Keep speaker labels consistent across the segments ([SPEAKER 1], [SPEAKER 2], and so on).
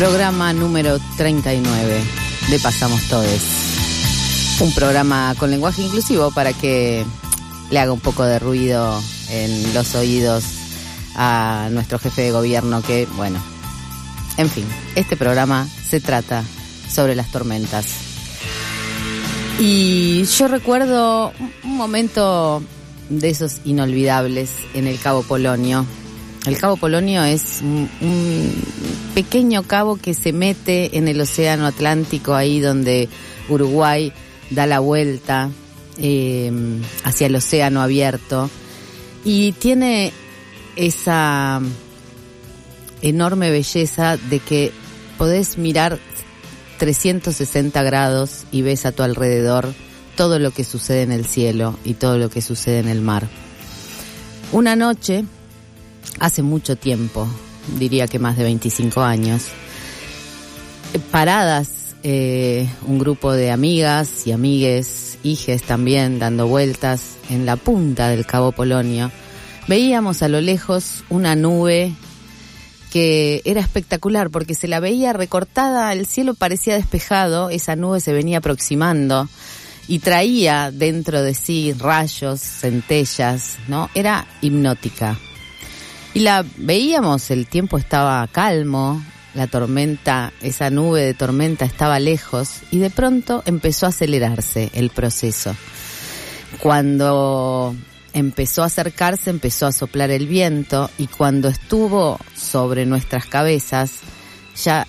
[SPEAKER 1] Programa número 39 de Pasamos Todes. Un programa con lenguaje inclusivo para que le haga un poco de ruido en los oídos a nuestro jefe de gobierno que, bueno, en fin, este programa se trata sobre las tormentas. Y yo recuerdo un momento de esos inolvidables en el Cabo Polonio. El Cabo Polonio es un, pequeño cabo que se mete en el Océano Atlántico, ahí donde Uruguay da la vuelta eh, hacia el océano abierto. Y tiene esa enorme belleza de que podés mirar 360 grados y ves a tu alrededor todo lo que sucede en el cielo y todo lo que sucede en el mar. Una noche, hace mucho tiempo, diría que más de 25 años, paradas eh, un grupo de amigas y amigues, hijes también, dando vueltas en la punta del Cabo Polonio, veíamos a lo lejos una nube que era espectacular porque se la veía recortada, el cielo parecía despejado, esa nube se venía aproximando y traía dentro de sí rayos, centellas, ¿no? Era hipnótica. Y la veíamos, el tiempo estaba calmo, la tormenta, esa nube de tormenta estaba lejos y de pronto empezó a acelerarse el proceso. Cuando empezó a acercarse, empezó a soplar el viento y cuando estuvo sobre nuestras cabezas, ya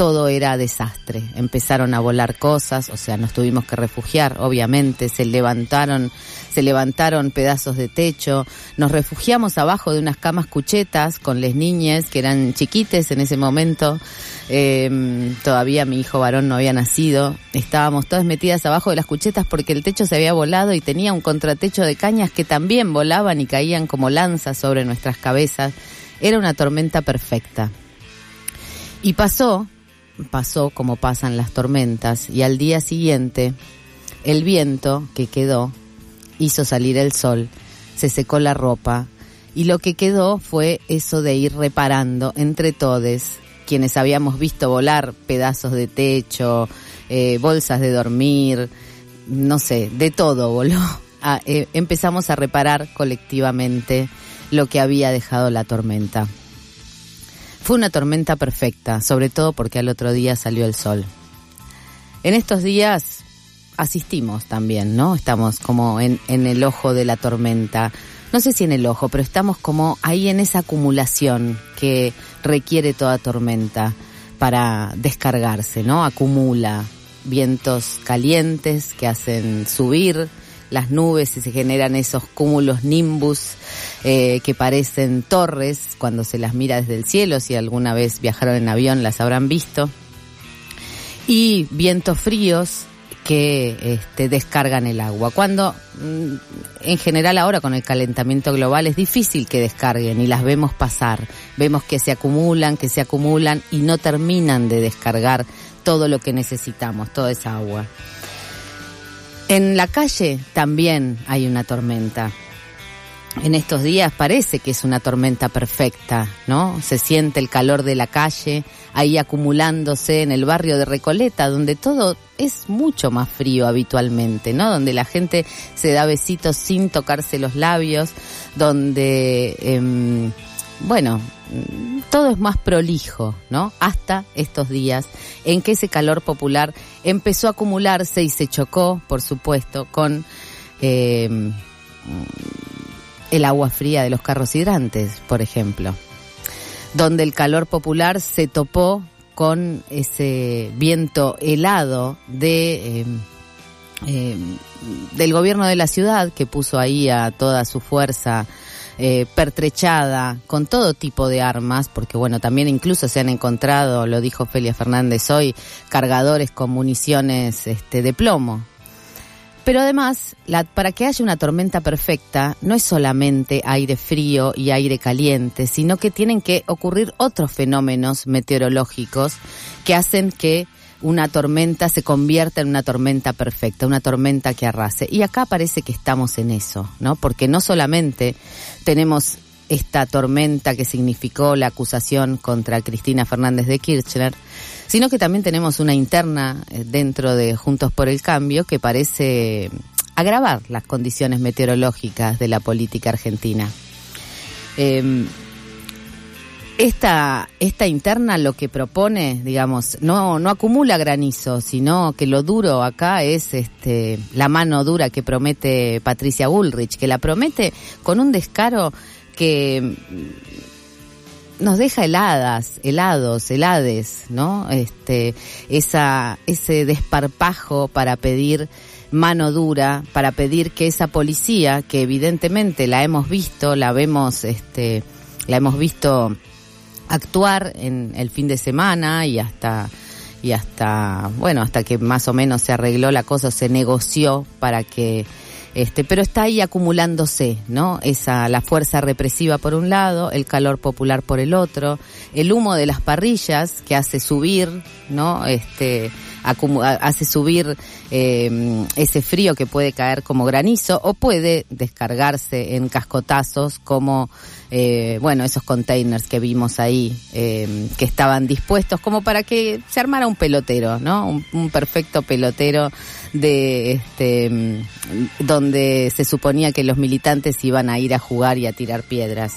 [SPEAKER 1] todo era desastre. Empezaron a volar cosas, o sea, nos tuvimos que refugiar, obviamente, se levantaron, se levantaron pedazos de techo, nos refugiamos abajo de unas camas cuchetas con las niñas que eran chiquites en ese momento. Em, todavía mi hijo varón no había nacido. Estábamos todas metidas abajo de las cuchetas porque el techo se había volado y tenía un contratecho de cañas que también volaban y caían como lanzas sobre nuestras cabezas. Era una tormenta perfecta. Y pasó pasó como pasan las tormentas y al día siguiente el viento que quedó hizo salir el sol, se secó la ropa y lo que quedó fue eso de ir reparando entre todos quienes habíamos visto volar pedazos de techo, eh, bolsas de dormir, no sé, de todo voló. Ah, eh, empezamos a reparar colectivamente lo que había dejado la tormenta. Fue una tormenta perfecta, sobre todo porque al otro día salió el sol. En estos días asistimos también, ¿no? Estamos como en, en el ojo de la tormenta. No sé si en el ojo, pero estamos como ahí en esa acumulación que requiere toda tormenta para descargarse, ¿no? Acumula vientos calientes que hacen subir las nubes y se generan esos cúmulos nimbus eh, que parecen torres cuando se las mira desde el cielo, si alguna vez viajaron en avión las habrán visto, y vientos fríos que este, descargan el agua. Cuando mm, en general ahora con el calentamiento global es difícil que descarguen y las vemos pasar, vemos que se acumulan, que se acumulan y no terminan de descargar todo lo que necesitamos, toda esa agua. En la calle también hay una tormenta. En estos días parece que es una tormenta perfecta, ¿no? Se siente el calor de la calle ahí acumulándose en el barrio de Recoleta, donde todo es mucho más frío habitualmente, ¿no? Donde la gente se da besitos sin tocarse los labios, donde, eh, bueno, todo es más prolijo, ¿no? Hasta estos días en que ese calor popular empezó a acumularse y se chocó, por supuesto, con em, el agua fría de los carros hidrantes, por ejemplo, donde el calor popular se topó con ese viento helado de em, em, del gobierno de la ciudad que puso ahí a toda su fuerza eh, pertrechada con todo tipo de armas, porque bueno, también incluso se han encontrado, lo dijo Felia Fernández hoy, cargadores con municiones este, de plomo. Pero además, para que haya una tormenta perfecta, no es solamente aire frío y aire caliente, sino que tienen que ocurrir otros fenómenos meteorológicos que hacen que una tormenta se convierta en una tormenta perfecta, una tormenta que arrase. Y acá parece que estamos en eso, ¿no? Porque no solamente tenemos esta tormenta que significó la acusación contra Cristina Fernández de Kirchner, sino que también tenemos una interna eh, dentro de Juntos por el Cambio que parece agravar las condiciones meteorológicas de la política argentina. Em, esta, interna lo que propone, digamos, no, acumula granizo, sino que lo duro acá es este, la mano dura que promete Patricia Bullrich, que la promete con un descaro que nos deja heladas, helados, helades, ¿no? Este, esa, ese desparpajo para pedir mano dura, para pedir que esa policía, que evidentemente la hemos visto, la vemos, este, la hemos visto actuar en el fin de semana y hasta y hasta bueno hasta que más o menos se arregló la cosa se negoció para que este pero está ahí acumulándose no esa la fuerza represiva por un lado el calor popular por el otro el humo de las parrillas que hace subir no este hace subir eh, ese frío que puede caer como granizo o puede descargarse en cascotazos como eh, bueno esos containers que vimos ahí eh, que estaban dispuestos como para que se armara un pelotero no un, perfecto pelotero de este donde se suponía que los militantes iban a ir a jugar y a tirar piedras.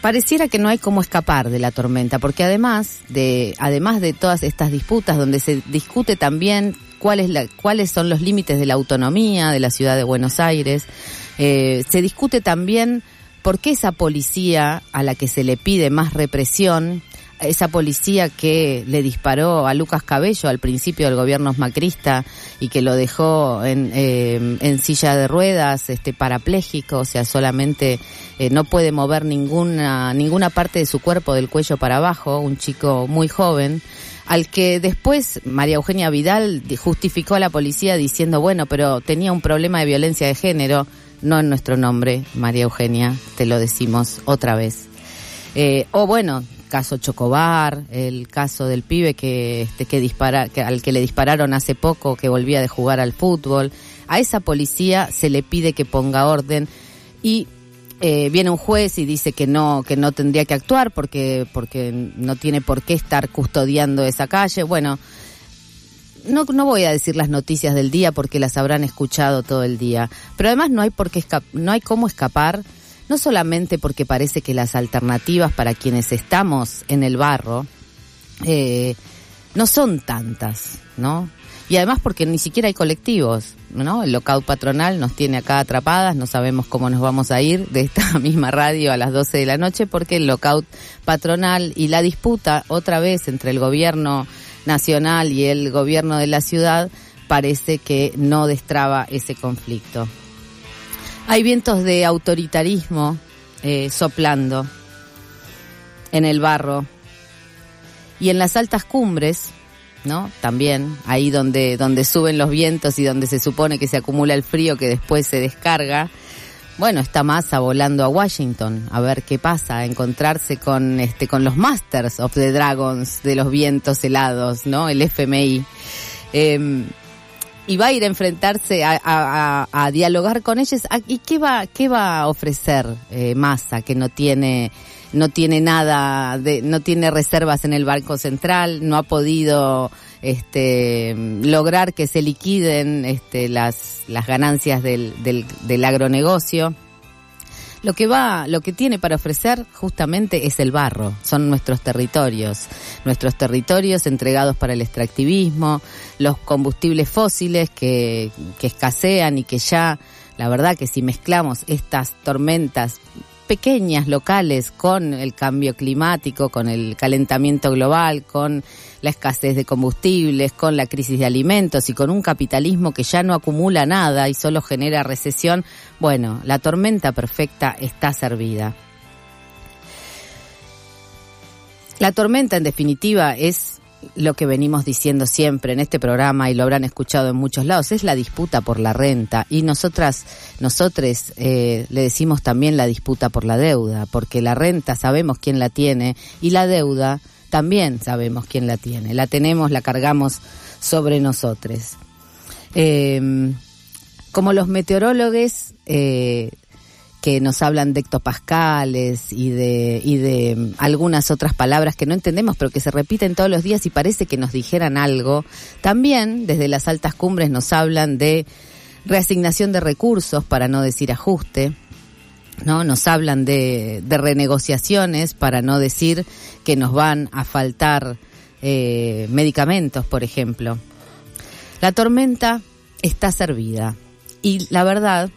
[SPEAKER 1] Pareciera que no hay cómo escapar de la tormenta, porque además de, además de todas estas disputas donde se discute también cuál la, cuáles son los límites de la autonomía de la ciudad de Buenos Aires, eh, se discute también por qué esa policía a la que se le pide más represión esa policía que le disparó a Lucas Cabello al principio del gobierno macrista y que lo dejó en, eh, en silla de ruedas, este parapléjico, o sea, solamente eh, no puede mover ninguna, ninguna parte de su cuerpo del cuello para abajo, un chico muy joven al que después María Eugenia Vidal justificó a la policía diciendo, bueno, pero tenía un problema de violencia de género, no en nuestro nombre, María Eugenia, te lo decimos otra vez. Eh, o bueno, caso Chocobar, el caso del pibe que, este, que dispara, al que le dispararon hace poco, que volvía de jugar al fútbol. A esa policía se le pide que ponga orden y eh, viene un juez y dice que no que no tendría que actuar porque porque no tiene por qué estar custodiando esa calle. Bueno, no, no voy a decir las noticias del día porque las habrán escuchado todo el día, pero además no hay por no hay cómo escapar no solamente porque parece que las alternativas para quienes estamos en el barro eh, no son tantas, ¿no? Y además porque ni siquiera hay colectivos, ¿no? El lockout patronal nos tiene acá atrapadas, no sabemos cómo nos vamos a ir de esta misma radio a las 12 de la noche porque el lockout patronal y la disputa otra vez entre el gobierno nacional y el gobierno de la ciudad parece que no destraba ese conflicto. Hay vientos de autoritarismo eh, soplando en el barro y en las altas cumbres, ¿no? También ahí donde donde suben los vientos y donde se supone que se acumula el frío que después se descarga. Bueno, está Massa volando a Washington a ver qué pasa, a encontrarse con este con los Masters of the Dragons de los vientos helados, ¿no? El FMI. Eh, y va a ir a enfrentarse a, dialogar con ellos. Ah, ¿Y qué va, qué va a ofrecer eh, Massa que no tiene, no tiene nada, de, no tiene reservas en el Banco Central, no ha podido este, lograr que se liquiden este, las, las ganancias del, del, del agronegocio? lo que va, lo que tiene para ofrecer justamente es el barro, son nuestros territorios, nuestros territorios entregados para el extractivismo, los combustibles fósiles que, que escasean y que ya, la verdad que si mezclamos estas tormentas pequeñas locales con el cambio climático, con el calentamiento global, con la escasez de combustibles, con la crisis de alimentos y con un capitalismo que ya no acumula nada y solo genera recesión, bueno, la tormenta perfecta está servida. La tormenta, en definitiva, es lo que venimos diciendo siempre en este programa y lo habrán escuchado en muchos lados, es la disputa por la renta y nosotras, nosotros eh, le decimos también la disputa por la deuda, porque la renta sabemos quién la tiene y la deuda también sabemos quién la tiene, la tenemos, la cargamos sobre nosotros. Em, como los meteorólogos eh, que nos hablan de hectopascales y de, y de mm, algunas otras palabras que no entendemos, pero que se repiten todos los días y parece que nos dijeran algo. También desde las altas cumbres nos hablan de reasignación de recursos, para no decir ajuste. ¿No? Nos hablan de, de renegociaciones para no decir que nos van a faltar eh, medicamentos, por ejemplo. La tormenta está servida y la verdad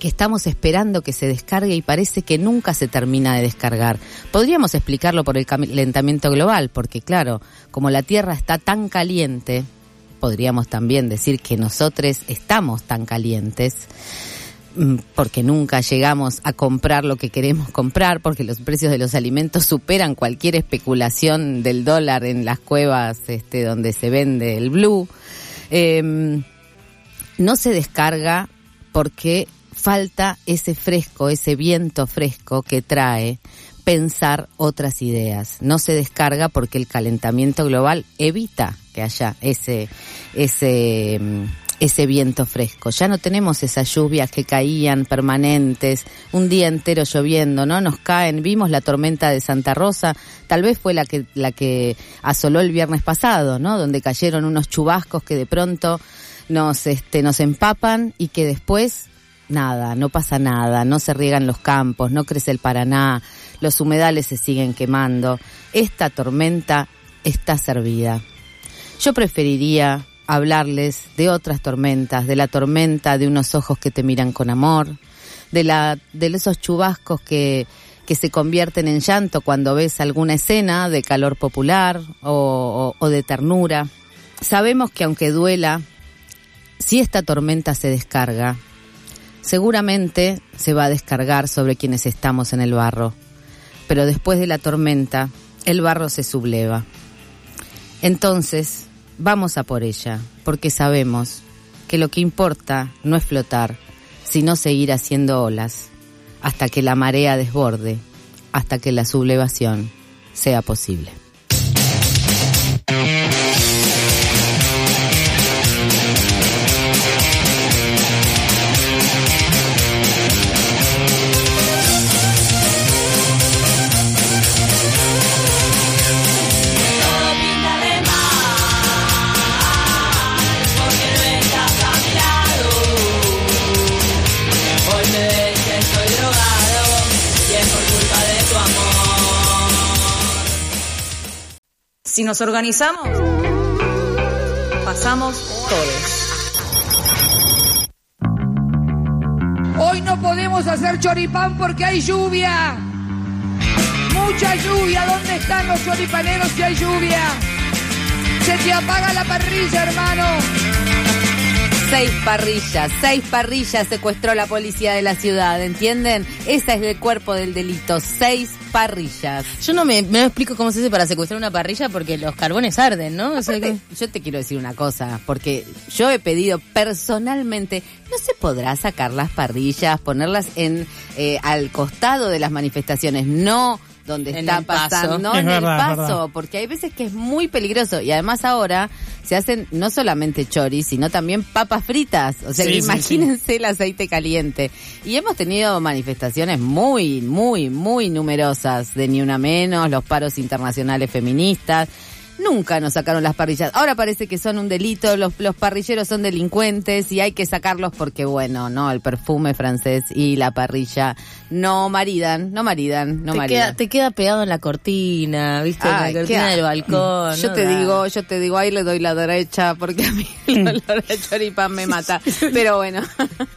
[SPEAKER 1] que estamos esperando que se descargue y parece que nunca se termina de descargar. Podríamos explicarlo por el calentamiento global, porque claro, como la Tierra está tan caliente, podríamos también decir que nosotros estamos tan calientes porque nunca llegamos a comprar lo que queremos comprar, porque los precios de los alimentos superan cualquier especulación del dólar en las cuevas este, donde se vende el blue. Em, no se descarga porque falta ese fresco, ese viento fresco que trae pensar otras ideas. No se descarga porque el calentamiento global evita que haya ese, ese, mm, ese viento fresco. Ya no tenemos esas lluvias que caían permanentes, un día entero lloviendo, ¿no? Nos caen, vimos la tormenta de Santa Rosa, tal vez fue la que, la que asoló el viernes pasado, ¿no? Donde cayeron unos chubascos que de pronto nos, este, nos empapan y que después nada, no pasa nada, no se riegan los campos, no crece el Paraná, los humedales se siguen quemando. Esta tormenta está servida. Yo preferiría hablarles de otras tormentas, de la tormenta de unos ojos que te miran con amor, de la de esos chubascos que se convierten en llanto cuando ves alguna escena de calor popular o de ternura. Sabemos que aunque duela, si esta tormenta se descarga, seguramente se va a descargar sobre quienes estamos en el barro, pero después de la tormenta, el barro se subleva. Entonces, vamos a por ella, porque sabemos que lo que importa no es flotar, sino seguir haciendo olas, hasta que la marea desborde, hasta que la sublevación sea posible.
[SPEAKER 2] Si nos organizamos, pasamos todos.
[SPEAKER 3] Hoy no podemos hacer choripán porque hay lluvia. Mucha lluvia. ¿Dónde están los choripaneros si hay lluvia? Se te apaga la parrilla, hermano.
[SPEAKER 1] Seis parrillas, seis parrillas secuestró la policía de la ciudad, ¿entienden? Ese es el cuerpo del delito, seis parrillas.
[SPEAKER 4] Yo no me, me explico cómo se hace para secuestrar una parrilla porque los carbones arden, ¿no? O sea
[SPEAKER 1] Aparte, Yo te quiero decir una cosa, porque yo he pedido personalmente, ¿no se podrá sacar las parrillas, ponerlas en eh, al costado de las manifestaciones? No donde
[SPEAKER 4] En
[SPEAKER 1] está pasando, no
[SPEAKER 5] Es
[SPEAKER 1] en
[SPEAKER 5] verdad,
[SPEAKER 1] el paso,
[SPEAKER 5] verdad.
[SPEAKER 1] porque hay veces que es muy peligroso y además ahora se hacen no solamente choris, sino también papas fritas, o sea,
[SPEAKER 5] Sí,
[SPEAKER 1] que
[SPEAKER 5] sí,
[SPEAKER 1] imagínense el aceite caliente. Y hemos tenido manifestaciones muy, muy, muy numerosas de Ni Una Menos, los paros internacionales feministas. Nunca nos sacaron las parrillas. Ahora parece que son un delito, los, los parrilleros son delincuentes y hay que sacarlos porque, bueno, no, el perfume francés y la parrilla no maridan, no maridan, no
[SPEAKER 4] te,
[SPEAKER 1] maridan.
[SPEAKER 4] queda, te queda pegado en la cortina, ¿viste?
[SPEAKER 1] Ay,
[SPEAKER 4] en la cortina del balcón.
[SPEAKER 1] Yo
[SPEAKER 4] ¿no?
[SPEAKER 1] te
[SPEAKER 4] Da.
[SPEAKER 1] digo, yo te digo, ahí le doy la derecha porque a mí el olor a choripán me mata. Pero bueno,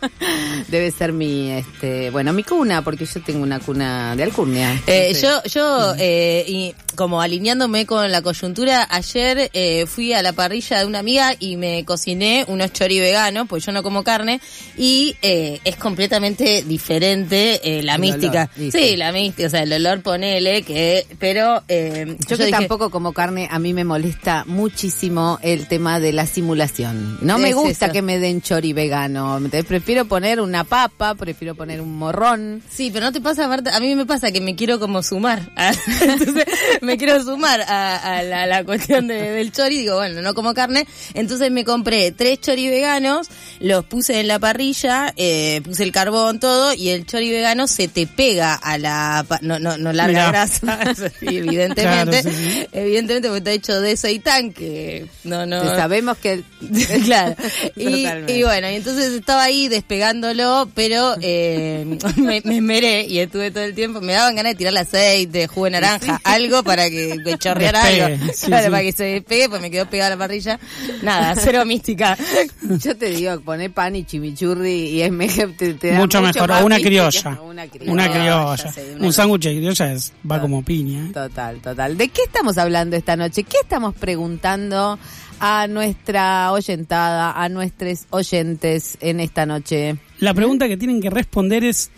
[SPEAKER 1] debe ser mi, este, bueno, mi cuna, porque yo tengo una cuna de alcurnia.
[SPEAKER 4] Eh, yo, yo eh, y como alineándome con la coyuntura, ayer eh, fui a la parrilla de una amiga y me cociné unos chori veganos, pues yo no como carne, y eh, es completamente diferente eh, la
[SPEAKER 1] El
[SPEAKER 4] mística.
[SPEAKER 1] olor,
[SPEAKER 4] sí, la mística, o sea, el olor ponele, que, pero eh,
[SPEAKER 1] Yo que
[SPEAKER 4] dije,
[SPEAKER 1] tampoco como carne, a mí me molesta muchísimo el tema de la simulación. No me gusta
[SPEAKER 4] eso.
[SPEAKER 1] que me den chori vegano. Entonces, prefiero poner una papa, prefiero poner un morrón.
[SPEAKER 4] Sí, pero no te pasa, Marta, a mí me pasa que me quiero como sumar. a- Entonces, me quiero sumar a, a la, a la la cuestión de- del chori, digo, bueno, no como carne, entonces me compré tres chori veganos, los puse en la parrilla, eh, puse el carbón, todo, y el chori vegano se te pega a la, no, no, no larga
[SPEAKER 5] Mirá.
[SPEAKER 4] grasa, sí, evidentemente,
[SPEAKER 5] Claro, sí, sí.
[SPEAKER 4] evidentemente porque está hecho de seitan, que no, no,
[SPEAKER 1] Sabemos que...
[SPEAKER 4] claro. Y, bueno, y entonces estaba ahí despegándolo, pero eh, me, me esmeré y estuve todo el tiempo. Me daban ganas de tirar aceite, jugo de naranja, algo para que, que chorreara algo.
[SPEAKER 5] sí,
[SPEAKER 4] claro,
[SPEAKER 5] sí.
[SPEAKER 4] para que se despegue, pues me quedó pegada la parrilla. Nada, cero mística.
[SPEAKER 1] Yo te digo, poné pan y chimichurri y es mejor, te, te da
[SPEAKER 5] Mucho mejor.
[SPEAKER 1] más
[SPEAKER 5] O una criolla.
[SPEAKER 1] Una criolla.
[SPEAKER 5] Una criolla.
[SPEAKER 4] sí, una-
[SPEAKER 5] Un sándwich de criolla es, va como piña. ¿eh?
[SPEAKER 1] Total, total. ¿De qué estamos hablando esta noche? ¿Qué estamos preguntando a nuestra oyentada, a nuestros oyentes en esta noche?
[SPEAKER 5] La pregunta que tienen que responder es,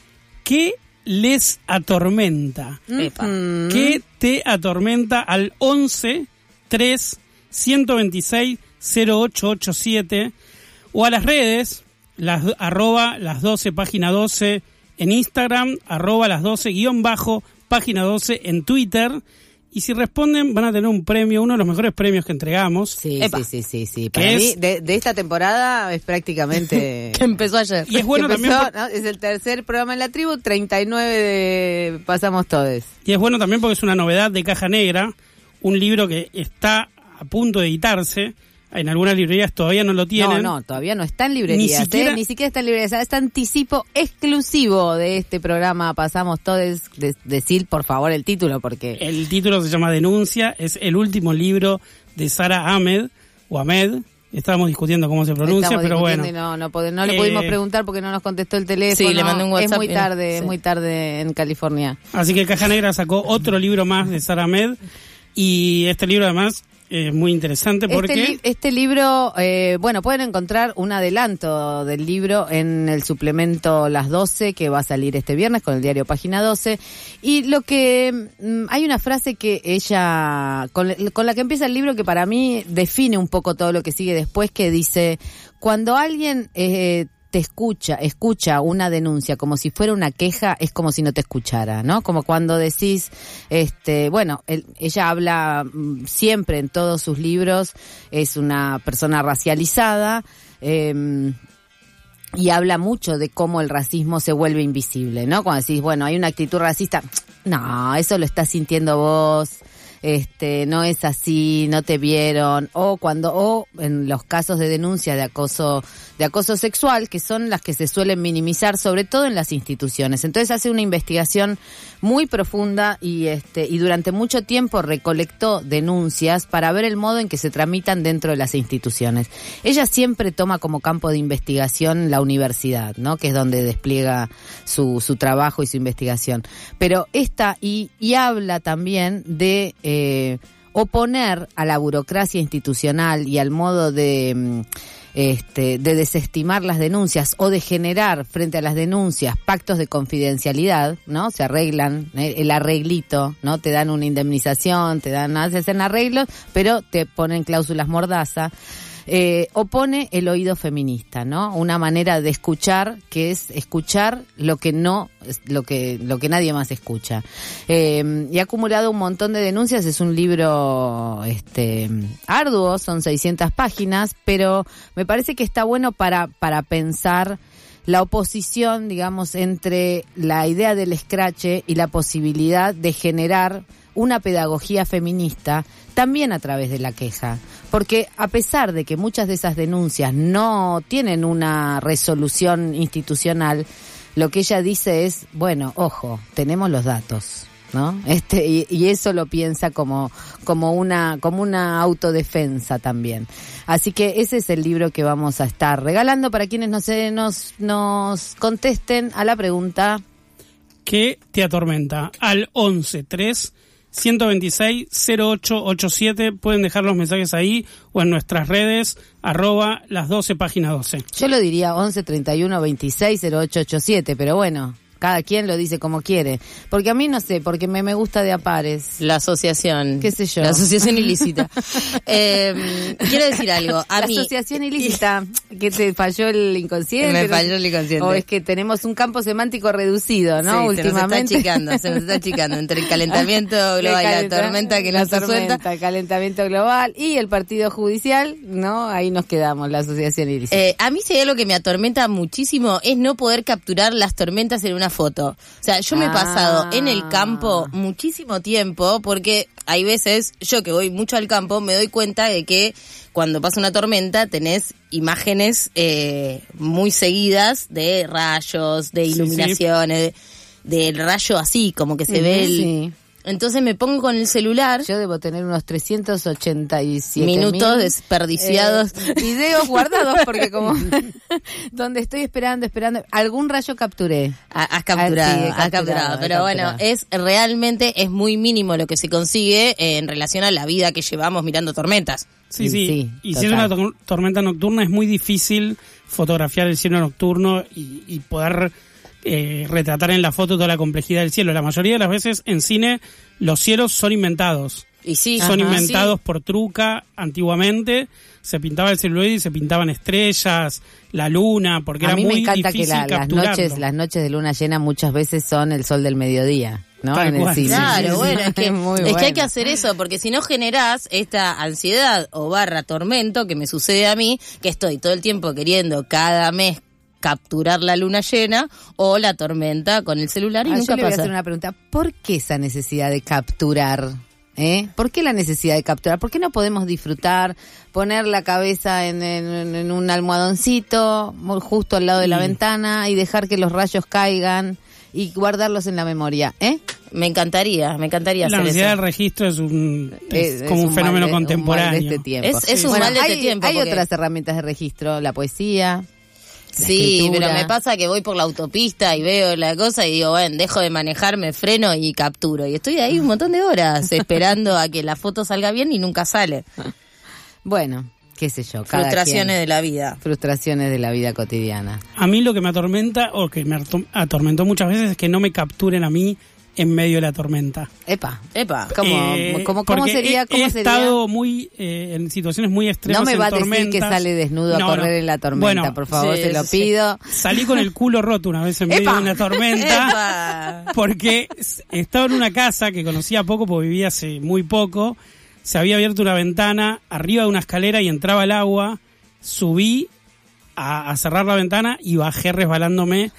[SPEAKER 5] ¿qué les atormenta?
[SPEAKER 4] Epa.
[SPEAKER 5] ¿Qué te atormenta al 11 3 126 0887 o a las redes, las, arroba las 12 página 12 en Instagram, arroba las 12 guion bajo página 12 en Twitter. Y si responden van a tener un premio, uno de los mejores premios que entregamos.
[SPEAKER 1] Sí,
[SPEAKER 4] Epa.
[SPEAKER 1] sí, sí, sí, sí.
[SPEAKER 5] ¿Qué
[SPEAKER 1] Para
[SPEAKER 5] es?
[SPEAKER 1] mí, de, de esta temporada es prácticamente...
[SPEAKER 4] Que empezó ayer.
[SPEAKER 5] Y es bueno
[SPEAKER 1] que
[SPEAKER 5] también
[SPEAKER 1] empezó,
[SPEAKER 5] por-
[SPEAKER 1] ¿no? Es el tercer programa en la tribu, 39 de Pasamos Todes.
[SPEAKER 5] Y es bueno también porque es una novedad de Caja Negra, un libro que está a punto de editarse. En algunas librerías todavía no lo tienen.
[SPEAKER 1] No, no, todavía no está en librerías,
[SPEAKER 5] Ni siquiera-
[SPEAKER 1] ¿eh? Ni siquiera está en librerías. Es anticipo exclusivo de este programa Pasamos Todes. De, decir, por favor, el título, porque...
[SPEAKER 5] El título se llama Denuncia, es el último libro de Sara Ahmed, o Ahmed, estábamos discutiendo cómo se pronuncia,
[SPEAKER 1] Estamos
[SPEAKER 5] pero bueno.
[SPEAKER 1] y no, no, pode- no le
[SPEAKER 5] Eh,
[SPEAKER 1] pudimos preguntar porque no nos contestó el teléfono.
[SPEAKER 4] Sí, le mandé un
[SPEAKER 1] Es
[SPEAKER 4] WhatsApp
[SPEAKER 1] muy
[SPEAKER 4] y no-
[SPEAKER 1] tarde, es
[SPEAKER 4] sí.
[SPEAKER 1] muy tarde en California.
[SPEAKER 5] Así que Caja Negra sacó otro libro más de Sara Ahmed, y este libro además es muy interesante porque...
[SPEAKER 1] Este, li- este libro, eh, bueno, pueden encontrar un adelanto del libro en el suplemento Las 12 que va a salir este viernes con el diario Página 12. Y lo que mm, hay una frase que ella, con, con la que empieza el libro que para mí define un poco todo lo que sigue después, que dice, cuando alguien... Eh, te escucha, escucha una denuncia como si fuera una queja, es como si no te escuchara, ¿no? Como cuando decís, este, bueno, el- ella habla mm, siempre en todos sus libros, es una persona racializada, eh, y habla mucho de cómo el racismo se vuelve invisible, ¿no? Cuando decís, bueno, hay una actitud racista, no, eso lo estás sintiendo vos, este, no es así, no te vieron, o cuando, o en los casos de denuncia de acoso, de acoso sexual, que son las que se suelen minimizar, sobre todo en las instituciones. Entonces hace una investigación muy profunda y este, y durante mucho tiempo recolectó denuncias para ver el modo en que se tramitan dentro de las instituciones. Ella siempre toma como campo de investigación la universidad, ¿no? Que es donde despliega su, su trabajo y su investigación. Pero esta, y, y habla también de eh, oponer a la burocracia institucional y al modo de, mm, este, de desestimar las denuncias o de generar frente a las denuncias pactos de confidencialidad, ¿no? Se arreglan, eh, el arreglito, ¿no? Te dan una indemnización, te dan, hacen arreglos, pero te ponen cláusulas mordaza. Eh, opone el oído feminista, ¿no? Una manera de escuchar que es escuchar lo que no, lo que, lo que nadie más escucha. Eh, y ha acumulado un montón de denuncias, es un libro, este, arduo, son 600 páginas, pero me parece que está bueno para, para pensar la oposición, digamos, entre la idea del escrache y la posibilidad de generar una pedagogía feminista también a través de la queja. Porque a pesar de que muchas de esas denuncias no tienen una resolución institucional, lo que ella dice es, bueno, ojo, tenemos los datos. ¿No? Este, y, y eso lo piensa como, como una, como una autodefensa también. Así que ese es el libro que vamos a estar regalando para quienes nos, eh, nos, nos contesten a la pregunta
[SPEAKER 5] que te atormenta al 11 3 126 0887 pueden dejar los mensajes ahí o en nuestras redes arroba las 12 página 12
[SPEAKER 1] Yo lo diría 11 31 26 0887, pero bueno, cada quien lo dice como quiere. Porque a mí no sé, porque me, me gusta de apares.
[SPEAKER 4] La asociación.
[SPEAKER 1] ¿Qué sé yo?
[SPEAKER 4] La asociación ilícita. Eh, quiero decir algo. A
[SPEAKER 1] la
[SPEAKER 4] mí,
[SPEAKER 1] asociación ilícita, que te falló el inconsciente.
[SPEAKER 4] Me falló el inconsciente.
[SPEAKER 1] O es que tenemos un campo semántico reducido, ¿no?
[SPEAKER 4] Sí, se nos está
[SPEAKER 1] Últimamente.
[SPEAKER 4] achicando, se nos está achicando entre el calentamiento global y la tormenta que nos
[SPEAKER 1] tormenta,
[SPEAKER 4] suelta.
[SPEAKER 1] el calentamiento global y el partido judicial, ¿no? Ahí nos quedamos, la asociación ilícita.
[SPEAKER 4] Eh, a mí hay algo que me atormenta muchísimo es no poder capturar las tormentas en una foto. O sea, yo me he
[SPEAKER 1] Ah.
[SPEAKER 4] pasado en el campo muchísimo tiempo porque hay veces, yo que voy mucho al campo, me doy cuenta de que cuando pasa una tormenta tenés imágenes eh, muy seguidas de rayos, de
[SPEAKER 5] Sí, sí.
[SPEAKER 4] iluminaciones, de- del rayo así, como que se ve el... Entonces me pongo con el celular,
[SPEAKER 1] Yo debo tener unos 387
[SPEAKER 4] minutos
[SPEAKER 1] mil,
[SPEAKER 4] desperdiciados.
[SPEAKER 1] eh, videos guardados porque como donde estoy esperando, esperando, algún rayo capturé.
[SPEAKER 4] Ha- Has capturado,
[SPEAKER 1] Ah, sí,
[SPEAKER 4] has
[SPEAKER 1] capturado,
[SPEAKER 4] Pero bueno, es realmente es muy mínimo lo que se consigue eh, en relación a la vida que llevamos mirando tormentas.
[SPEAKER 5] Sí, sí.
[SPEAKER 1] Sí,
[SPEAKER 5] y si es
[SPEAKER 1] total.
[SPEAKER 5] una tor- tormenta nocturna es muy difícil fotografiar el cielo nocturno y, y poder eh, retratar en la foto toda la complejidad del cielo. La mayoría de las veces en cine los cielos son inventados.
[SPEAKER 4] Y sí,
[SPEAKER 5] son
[SPEAKER 4] ajá,
[SPEAKER 5] inventados por truca antiguamente. Se pintaba el celuloide y se pintaban estrellas, la luna, porque
[SPEAKER 1] A
[SPEAKER 5] era
[SPEAKER 1] mí
[SPEAKER 5] muy
[SPEAKER 1] me encanta
[SPEAKER 5] difícil
[SPEAKER 1] que la- las noches, las noches de luna llena muchas veces son el sol del mediodía, ¿no?
[SPEAKER 5] Tal
[SPEAKER 1] en el cine.
[SPEAKER 4] Claro, bueno, es que,
[SPEAKER 1] Muy
[SPEAKER 4] es que hay que hacer eso, porque si no generás esta ansiedad o barra tormento que me sucede a mí, que estoy todo el tiempo queriendo cada mes capturar la luna llena o la tormenta con el celular y
[SPEAKER 1] Ah,
[SPEAKER 4] nunca
[SPEAKER 1] yo le voy a hacer una pregunta. ¿Por qué esa necesidad de capturar? ¿Eh? ¿Por qué la necesidad de capturar? ¿Por qué no podemos disfrutar, poner la cabeza en, en- en un almohadoncito justo al lado de la ventana y dejar que los rayos caigan y guardarlos en la memoria? ¿Eh?
[SPEAKER 4] Me encantaría, me encantaría
[SPEAKER 5] La
[SPEAKER 4] hacer
[SPEAKER 5] necesidad
[SPEAKER 4] eso.
[SPEAKER 5] del registro es un es
[SPEAKER 1] Es-
[SPEAKER 5] como
[SPEAKER 1] es
[SPEAKER 5] un, fenómeno
[SPEAKER 1] mal de-
[SPEAKER 5] contemporáneo.
[SPEAKER 1] un mal de este tiempo.
[SPEAKER 4] Es- es un
[SPEAKER 1] Bueno,
[SPEAKER 4] mal de este
[SPEAKER 1] hay,
[SPEAKER 4] tiempo,
[SPEAKER 1] Hay
[SPEAKER 4] porque-
[SPEAKER 1] otras herramientas de registro, la poesía.
[SPEAKER 4] Sí,
[SPEAKER 1] escritura.
[SPEAKER 4] pero me pasa que voy por la autopista y veo la cosa y digo, bueno, dejo de manejar, me freno y capturo. Y estoy ahí un montón de horas esperando a que la foto salga bien y nunca sale.
[SPEAKER 1] Bueno, qué sé yo. cada
[SPEAKER 4] Frustraciones
[SPEAKER 1] quien.
[SPEAKER 4] de la vida.
[SPEAKER 1] Frustraciones de la vida cotidiana.
[SPEAKER 5] A mí lo que me atormenta, o que me ato- atormentó muchas veces, es que no me capturen a mí en medio de la tormenta.
[SPEAKER 1] Epa.
[SPEAKER 4] Epa.
[SPEAKER 1] ¿Cómo,
[SPEAKER 5] Eh,
[SPEAKER 1] cómo, sería?
[SPEAKER 5] he-
[SPEAKER 1] ¿Cómo
[SPEAKER 5] he
[SPEAKER 1] sería?
[SPEAKER 5] estado muy eh, en situaciones muy extremas.
[SPEAKER 1] No me
[SPEAKER 5] en
[SPEAKER 1] va a decir que sale desnudo a
[SPEAKER 5] No,
[SPEAKER 1] correr
[SPEAKER 5] no.
[SPEAKER 1] en la tormenta,
[SPEAKER 5] Bueno,
[SPEAKER 1] por favor,
[SPEAKER 4] sí,
[SPEAKER 1] se lo
[SPEAKER 4] sí.
[SPEAKER 1] pido.
[SPEAKER 5] Salí con el culo roto una vez en medio de una tormenta.
[SPEAKER 4] Epa.
[SPEAKER 5] Porque estaba en una casa que conocía poco, porque vivía hace muy poco. Se había abierto una ventana arriba de una escalera y entraba el agua. Subí a, a cerrar la ventana y bajé resbalándome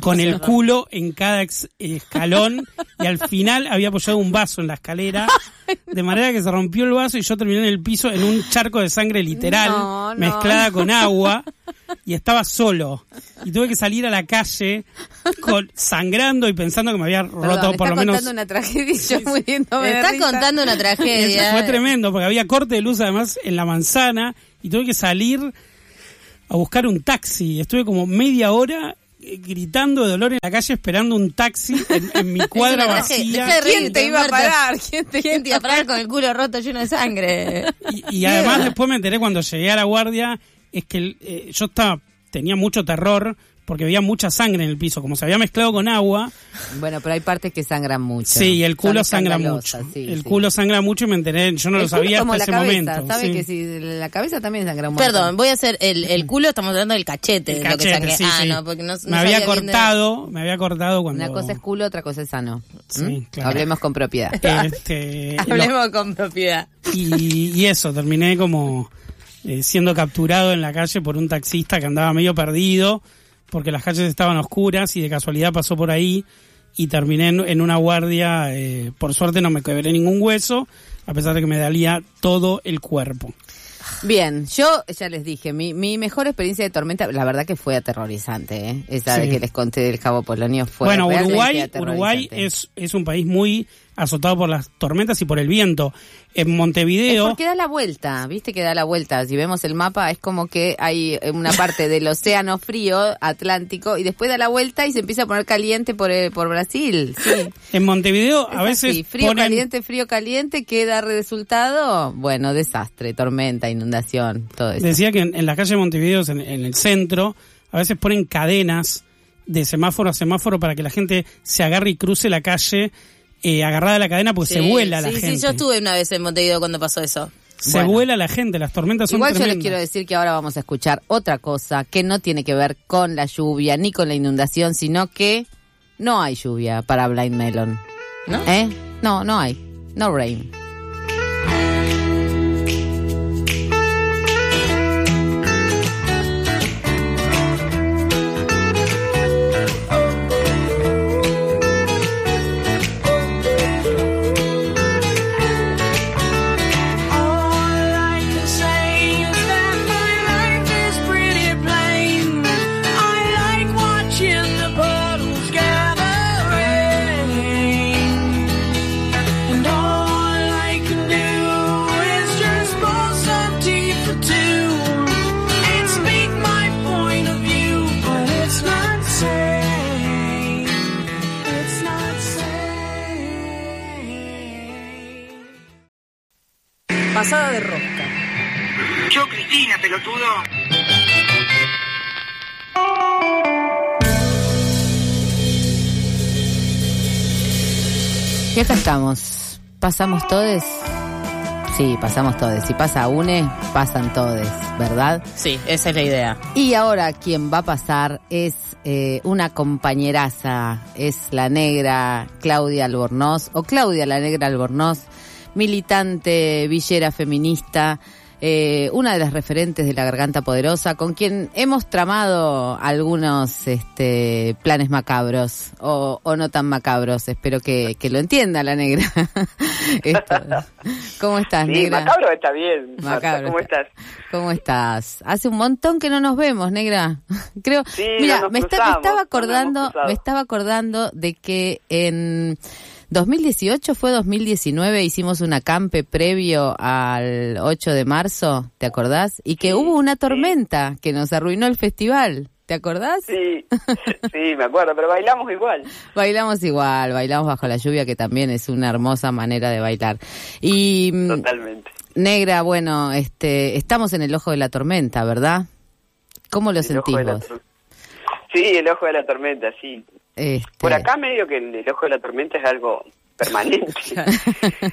[SPEAKER 5] con el culo en cada ex- escalón. Y al final había apoyado un vaso en la escalera. De manera que se rompió el vaso y yo terminé en el piso en un charco de sangre literal,
[SPEAKER 1] No, no.
[SPEAKER 5] mezclada con agua. Y estaba solo. Y tuve que salir a la calle con, sangrando y pensando que me había roto
[SPEAKER 1] Perdón,
[SPEAKER 5] por
[SPEAKER 1] está
[SPEAKER 5] lo menos.
[SPEAKER 1] contando una tragedia yo
[SPEAKER 4] Estás
[SPEAKER 1] risa.
[SPEAKER 4] contando una
[SPEAKER 5] Eso
[SPEAKER 4] tragedia.
[SPEAKER 5] fue tremendo, porque había corte de luz además en la manzana y tuve que salir a buscar un taxi. Estuve como media hora eh, gritando de dolor en la calle esperando un taxi en, en mi cuadra vacía.
[SPEAKER 4] Deja de reírte,
[SPEAKER 1] ¿Quién te iba a parar? ¿Quién te,
[SPEAKER 4] ¿Quién te iba a parar con el culo roto lleno de sangre?
[SPEAKER 5] Y, y además después me enteré cuando llegué a la guardia, es que eh, yo estaba tenía mucho terror porque había mucha sangre en el piso, como se había mezclado con agua.
[SPEAKER 1] Bueno, pero hay partes que sangran mucho.
[SPEAKER 5] Sí, el culo
[SPEAKER 1] Son
[SPEAKER 5] sangra mucho.
[SPEAKER 1] sí,
[SPEAKER 5] el
[SPEAKER 1] sí.
[SPEAKER 5] culo sangra mucho y me enteré, yo no
[SPEAKER 1] El
[SPEAKER 5] lo sabía
[SPEAKER 1] como
[SPEAKER 5] hasta
[SPEAKER 1] la
[SPEAKER 5] ese
[SPEAKER 1] cabeza,
[SPEAKER 5] momento.
[SPEAKER 1] ¿Sabe
[SPEAKER 5] sí.
[SPEAKER 1] que si la cabeza también sangra un montón?
[SPEAKER 4] Perdón, voy a hacer el, el culo, estamos hablando del cachete.
[SPEAKER 5] El
[SPEAKER 4] lo que sangra.
[SPEAKER 5] sí,
[SPEAKER 4] ah,
[SPEAKER 5] sí.
[SPEAKER 4] no, porque no, no
[SPEAKER 5] me había
[SPEAKER 4] de-
[SPEAKER 5] cortado, me había cortado cuando
[SPEAKER 1] Una cosa es culo, otra cosa es sano.
[SPEAKER 5] Sí,
[SPEAKER 1] ¿Mm?
[SPEAKER 5] claro.
[SPEAKER 1] Hablemos con propiedad.
[SPEAKER 5] Este, lo-
[SPEAKER 4] Hablemos con propiedad.
[SPEAKER 5] y, y eso, terminé como eh, siendo capturado en la calle por un taxista que andaba medio perdido, porque las calles estaban oscuras y de casualidad pasó por ahí y terminé en, en una guardia, eh, por suerte no me quebré ningún hueso, a pesar de que me dolía todo el cuerpo.
[SPEAKER 1] Bien, yo ya les dije, mi, mi mejor experiencia de tormenta, la verdad que fue aterrorizante, ¿eh? Esa de
[SPEAKER 5] Sí.
[SPEAKER 1] que les conté del Cabo Polonio fue
[SPEAKER 5] bueno, Uruguay. Uruguay es, es un país muy azotado por las tormentas y por el viento. En
[SPEAKER 1] Es
[SPEAKER 5] Montevideo...
[SPEAKER 1] porque da la vuelta, viste que da la vuelta. Si vemos el mapa, es como que hay una parte del océano frío, Atlántico, y después da la vuelta y se empieza a poner caliente por, eh, por Brasil. Sí.
[SPEAKER 5] En Montevideo a
[SPEAKER 1] Es
[SPEAKER 5] veces
[SPEAKER 1] así, frío
[SPEAKER 5] ponen-
[SPEAKER 1] caliente, frío caliente, ¿qué da resultado? Bueno, desastre, tormenta, inundación, todo eso.
[SPEAKER 5] Decía que en, en las calles de Montevideo, en, en el centro, a veces ponen cadenas de semáforo a semáforo para que la gente se agarre y cruce la calle eh, agarrada a la cadena porque se
[SPEAKER 4] Sí,
[SPEAKER 5] vuela la
[SPEAKER 4] sí,
[SPEAKER 5] gente.
[SPEAKER 4] Sí, yo estuve una vez en Montevideo cuando pasó eso.
[SPEAKER 5] Se
[SPEAKER 1] Bueno.
[SPEAKER 5] vuela la gente, las tormentas son
[SPEAKER 1] Igual yo les quiero decir que ahora vamos a escuchar otra cosa que no tiene que ver con la lluvia ni con la inundación, sino que no hay lluvia para Blind Melon.
[SPEAKER 4] ¿No?
[SPEAKER 1] ¿Eh? No, no hay. No rain.
[SPEAKER 2] Pasada de rosca.
[SPEAKER 6] Yo, Cristina, pelotudo.
[SPEAKER 1] Y acá estamos. ¿Pasamos todos? Sí, pasamos todos. Si pasa UNE, pasan todos, ¿verdad?
[SPEAKER 4] Sí, esa es la idea.
[SPEAKER 1] Y ahora quien va a pasar es eh, una compañeraza, es la negra Claudia Albornoz, o Claudia la negra Albornoz, militante villera feminista, eh, una de las referentes de la Garganta Poderosa, con quien hemos tramado algunos este, planes macabros, o, o no tan macabros, espero que, que lo entienda la negra. Esto. ¿Cómo estás,
[SPEAKER 6] Sí,
[SPEAKER 1] negra?
[SPEAKER 6] macabro está bien.
[SPEAKER 1] Macabro
[SPEAKER 6] ¿Cómo
[SPEAKER 1] está.
[SPEAKER 6] estás?
[SPEAKER 1] ¿Cómo estás? Hace un montón que no nos vemos, negra. Creo.
[SPEAKER 6] Sí,
[SPEAKER 1] Mira,
[SPEAKER 6] no
[SPEAKER 1] me, está- me estaba acordando, me estaba acordando de que en 2018 fue 2019 hicimos un acampe previo al 8 de marzo, ¿te acordás? Y que hubo una tormenta que nos arruinó el festival. ¿Te acordás?
[SPEAKER 6] Sí, sí, me acuerdo, pero bailamos igual.
[SPEAKER 1] Bailamos igual, bailamos bajo la lluvia, que también es una hermosa manera de bailar. Y mm,
[SPEAKER 6] Totalmente.
[SPEAKER 1] Negra, bueno, este, estamos en el ojo de la tormenta, ¿verdad? ¿Cómo lo
[SPEAKER 6] El tor- Sí, el ojo de la tormenta, sí.
[SPEAKER 1] Este,
[SPEAKER 6] Por acá medio que el, el ojo de la tormenta es algo permanente.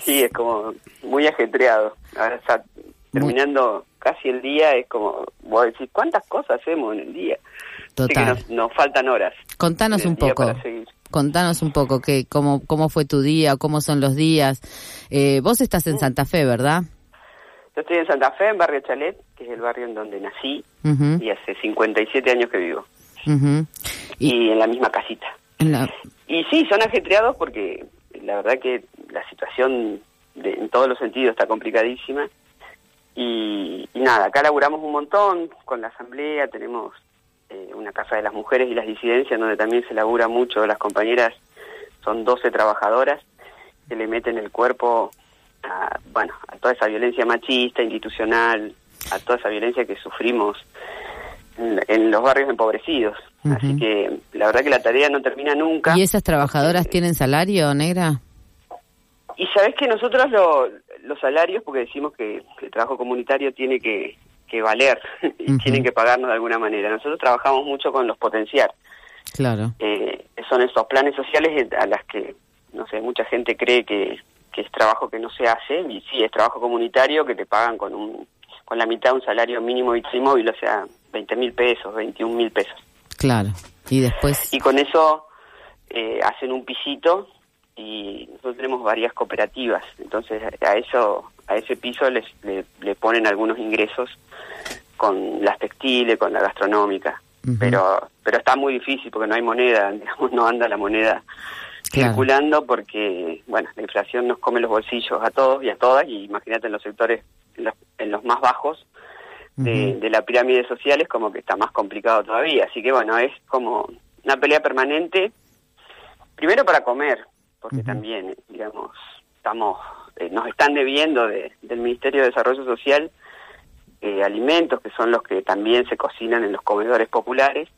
[SPEAKER 6] sí, es como muy ajetreado. Ahora está terminando casi el día, es como, vos decís, ¿cuántas cosas hacemos en el día? Así que
[SPEAKER 1] Total.
[SPEAKER 6] nos, nos faltan horas.
[SPEAKER 1] Contanos un poco. Contanos un poco que cómo cómo fue tu día, cómo son los días. Eh, vos estás
[SPEAKER 6] Mm.
[SPEAKER 1] en Santa Fe, ¿verdad?
[SPEAKER 6] Yo estoy en Santa Fe, en Barrio Chalet, que es el barrio en donde nací,
[SPEAKER 1] Ujú,
[SPEAKER 6] y hace 57 años que vivo.
[SPEAKER 1] Ujú. Y
[SPEAKER 6] Y en la misma casita.
[SPEAKER 1] la-
[SPEAKER 6] Y sí, son ajetreados porque la verdad que la situación de- en todos los sentidos está complicadísima. Y, y nada, acá laburamos un montón con la asamblea, tenemos eh, una casa de las mujeres y las disidencias donde también se labura mucho, las compañeras son 12 trabajadoras que le meten el cuerpo a, bueno, a toda esa violencia machista, institucional, a toda esa violencia que sufrimos en, en los barrios empobrecidos. Así que la verdad que la tarea no termina nunca.
[SPEAKER 1] ¿Y esas trabajadoras
[SPEAKER 6] porque-
[SPEAKER 1] tienen salario, Negra?
[SPEAKER 6] Y sabes que nosotros lo- los salarios, porque decimos que, que el trabajo comunitario tiene que, que valer y
[SPEAKER 1] Ujú.
[SPEAKER 6] tienen que pagarnos de alguna manera. Nosotros trabajamos mucho con los potenciar.
[SPEAKER 1] Claro.
[SPEAKER 6] Eh, son esos planes sociales a las que, no sé, mucha gente cree que, que es trabajo que no se hace, y sí, es trabajo comunitario que te pagan con un con la mitad de un salario mínimo vitrimóvil, o sea, 20 mil pesos, 21 mil pesos.
[SPEAKER 1] Claro. Y después
[SPEAKER 6] Y con eso eh, hacen un pisito y nosotros tenemos varias cooperativas. Entonces a eso a ese piso les, le, le ponen algunos ingresos con las textiles, con la gastronómica. Pero pero está muy difícil porque no hay moneda, digamos, no anda la moneda
[SPEAKER 1] Claro.
[SPEAKER 6] circulando porque, bueno, la inflación nos come los bolsillos a todos y a todas y imagínate en los sectores, en los, en los más bajos, de, de la pirámide social es como que está más complicado todavía. Así que bueno, es como una pelea permanente, primero para comer, porque también, digamos, estamos eh, nos están debiendo de- del Ministerio de Desarrollo Social eh, alimentos que son los que también se cocinan en los comedores populares.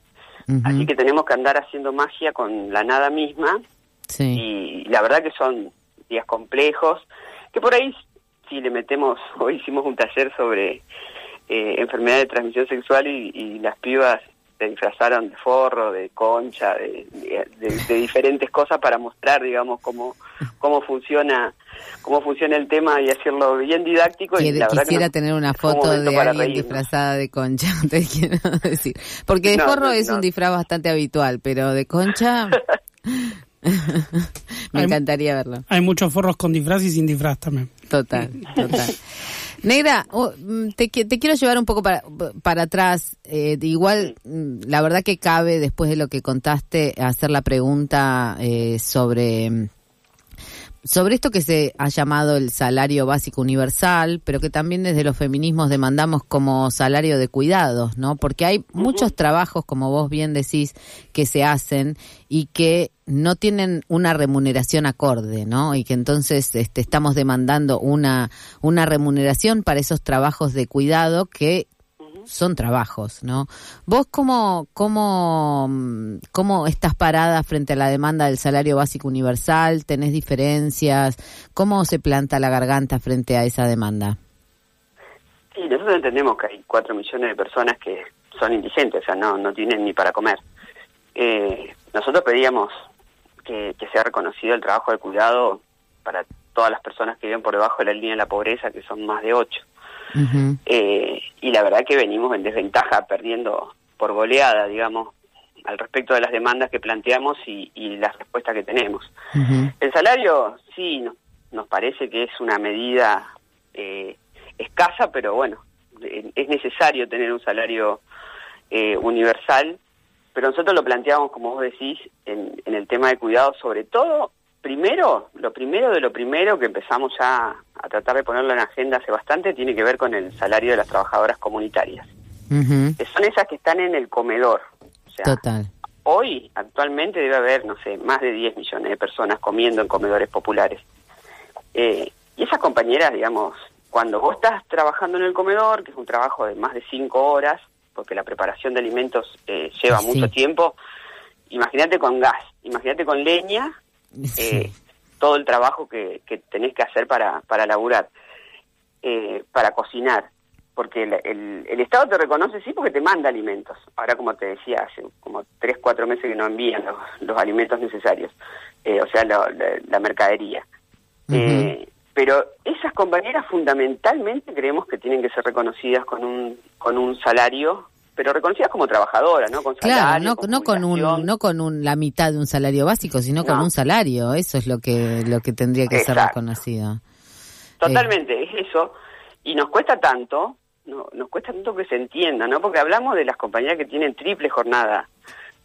[SPEAKER 6] Así que tenemos que andar haciendo magia con la nada misma
[SPEAKER 1] sí.
[SPEAKER 6] y la verdad que son días complejos, que por ahí si le metemos, hoy hicimos un taller sobre eh, enfermedad de transmisión sexual y, y las pibas se disfrazaron de forro, de concha, de, de- de- de diferentes cosas para mostrar, digamos, cómo, cómo funciona cómo funciona el tema y hacerlo bien didáctico. y la verdad que
[SPEAKER 1] quisiera
[SPEAKER 6] nos-
[SPEAKER 1] tener una
[SPEAKER 6] un
[SPEAKER 1] foto de alguien disfrazada de concha, te quiero decir. Porque de
[SPEAKER 6] No,
[SPEAKER 1] forro
[SPEAKER 6] no,
[SPEAKER 1] es
[SPEAKER 6] no.
[SPEAKER 1] un disfraz bastante habitual, pero de concha me
[SPEAKER 5] Hay-
[SPEAKER 1] encantaría verlo.
[SPEAKER 5] Hay muchos forros con disfraz y sin disfraz también.
[SPEAKER 1] Total, total. Negra, oh, mm, te, te quiero llevar un poco para, para atrás. Eh, igual, mm, la verdad que cabe, después de lo que contaste, hacer la pregunta eh, sobre, mm, sobre esto que se ha llamado el salario básico universal, pero que también desde los feminismos demandamos como salario de cuidados, ¿no? Porque hay muchos trabajos, como vos bien decís, que se hacen y que no tienen una remuneración acorde, ¿no? Y que entonces este, estamos demandando una, una remuneración para esos trabajos de cuidado que son trabajos, ¿no? ¿Vos cómo, cómo, cómo estás parada frente a la demanda del salario básico universal? ¿Tenés diferencias? ¿Cómo se planta la garganta frente a esa demanda?
[SPEAKER 6] Sí, nosotros entendemos que hay cuatro millones de personas que son indigentes, o sea, no, no tienen ni para comer. Eh, nosotros pedíamos que, que sea reconocido el trabajo de cuidado para todas las personas que viven por debajo de la línea de la pobreza, que son más de Eh, y la verdad que venimos en desventaja, perdiendo por goleada, digamos, al respecto de las demandas que planteamos y, y las respuestas que tenemos. El salario, sí, nos, nos parece que es una medida eh, escasa, pero bueno, es necesario tener un salario eh, universal, pero nosotros lo planteamos, como vos decís, en, en el tema de cuidado, sobre todo, primero, lo primero de lo primero que empezamos ya a tratar de ponerlo en agenda hace bastante, tiene que ver con el salario de las trabajadoras comunitarias, que son esas que están en el comedor. O sea,
[SPEAKER 1] Total.
[SPEAKER 6] Hoy, actualmente, debe haber, no sé, más de 10 millones de personas comiendo en comedores populares. Eh, y esas compañeras, digamos, cuando vos estás trabajando en el comedor, que es un trabajo de más de 5 horas, porque la preparación de alimentos eh, lleva
[SPEAKER 1] Sí.
[SPEAKER 6] mucho tiempo, imagínate con gas, imagínate con leña, eh, todo el trabajo que, que tenés que hacer para, para laburar, eh, para cocinar. Porque el, el- el Estado te reconoce, sí, porque te manda alimentos. Ahora, como te decía, hace como tres, cuatro meses que no envían los, los alimentos necesarios, eh, o sea, la, la- la mercadería. Eh, pero esas compañeras fundamentalmente creemos que tienen que ser reconocidas con un, con un salario, pero reconocidas como trabajadoras, ¿no? Con
[SPEAKER 1] Claro,
[SPEAKER 6] salario,
[SPEAKER 1] no, no con un, no con un, la mitad de un salario básico, sino con un salario. Eso es lo que, lo que tendría que ser
[SPEAKER 6] Exacto.
[SPEAKER 1] reconocido.
[SPEAKER 6] Totalmente, es eso. Y nos cuesta tanto, no, nos cuesta tanto que se entienda, ¿no? Porque hablamos de las compañías que tienen triple jornada.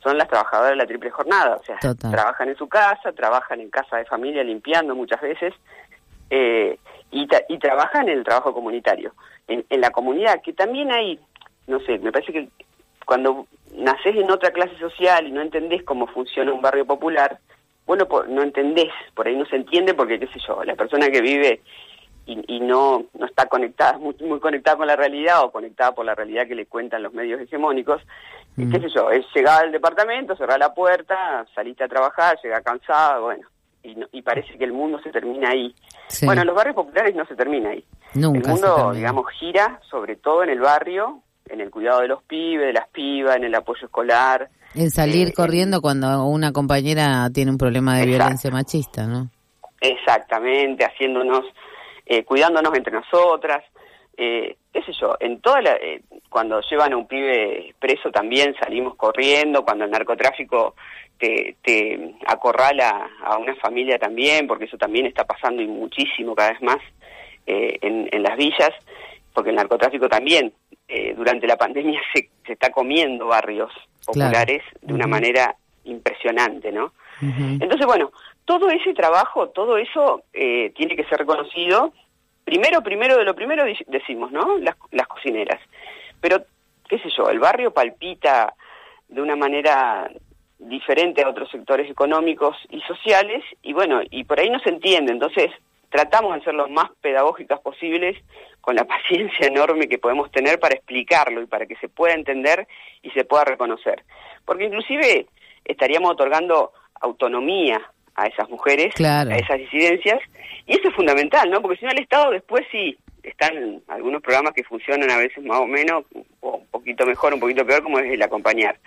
[SPEAKER 6] Son las trabajadoras de la triple jornada, o sea,
[SPEAKER 1] Total.
[SPEAKER 6] trabajan en su casa, trabajan en casa de familia limpiando muchas veces, eh, y, tra- y trabajan en el trabajo comunitario, en, en la comunidad, que también hay, no sé, me parece que cuando nacés en otra clase social y no entendés cómo funciona un barrio popular, bueno, no entendés, por ahí no se entiende porque, qué sé yo, la persona que vive y, y no, no está conectada, muy, muy conectada con la realidad o conectada por la realidad que le cuentan los medios hegemónicos, eh,
[SPEAKER 1] Mm.
[SPEAKER 6] qué sé yo, es llegar al departamento, cerrar la puerta, saliste a trabajar, llega cansada, bueno, y, no- y parece que el mundo se termina ahí.
[SPEAKER 1] Sí.
[SPEAKER 6] Bueno, en los barrios populares no se termina ahí.
[SPEAKER 1] Nunca
[SPEAKER 6] el mundo, digamos, gira sobre todo en el barrio, en el cuidado de los pibes, de las pibas, en el apoyo escolar.
[SPEAKER 1] En salir
[SPEAKER 6] eh,
[SPEAKER 1] corriendo cuando una compañera tiene un problema de
[SPEAKER 6] Exacto.
[SPEAKER 1] violencia machista, ¿no?
[SPEAKER 6] Exactamente, haciéndonos, eh, cuidándonos entre nosotras, eh, qué sé yo, en toda la, eh, cuando llevan a un pibe preso también salimos corriendo, cuando el narcotráfico te, te acorrala a una familia también, porque eso también está pasando y muchísimo cada vez más eh, en, en las villas, porque el narcotráfico también eh, durante la pandemia se, se está comiendo barrios
[SPEAKER 1] Claro.
[SPEAKER 6] populares de una manera impresionante, ¿no? Entonces, bueno, todo ese trabajo, todo eso eh, tiene que ser reconocido. Primero, primero de lo primero decimos, ¿no? Las, las cocineras. Pero, qué sé yo, el barrio palpita de una manera diferente a otros sectores económicos y sociales y bueno, y por ahí no se entiende. Entonces, tratamos de ser lo más pedagógicas posibles con la paciencia enorme que podemos tener para explicarlo y para que se pueda entender y se pueda reconocer. Porque inclusive estaríamos otorgando autonomía a esas mujeres,
[SPEAKER 1] Claro.
[SPEAKER 6] a esas disidencias, y eso es fundamental, ¿no? Porque si no el Estado después sí están algunos programas que funcionan a veces más o menos, o un poquito mejor, un poquito peor, como es el acompañar.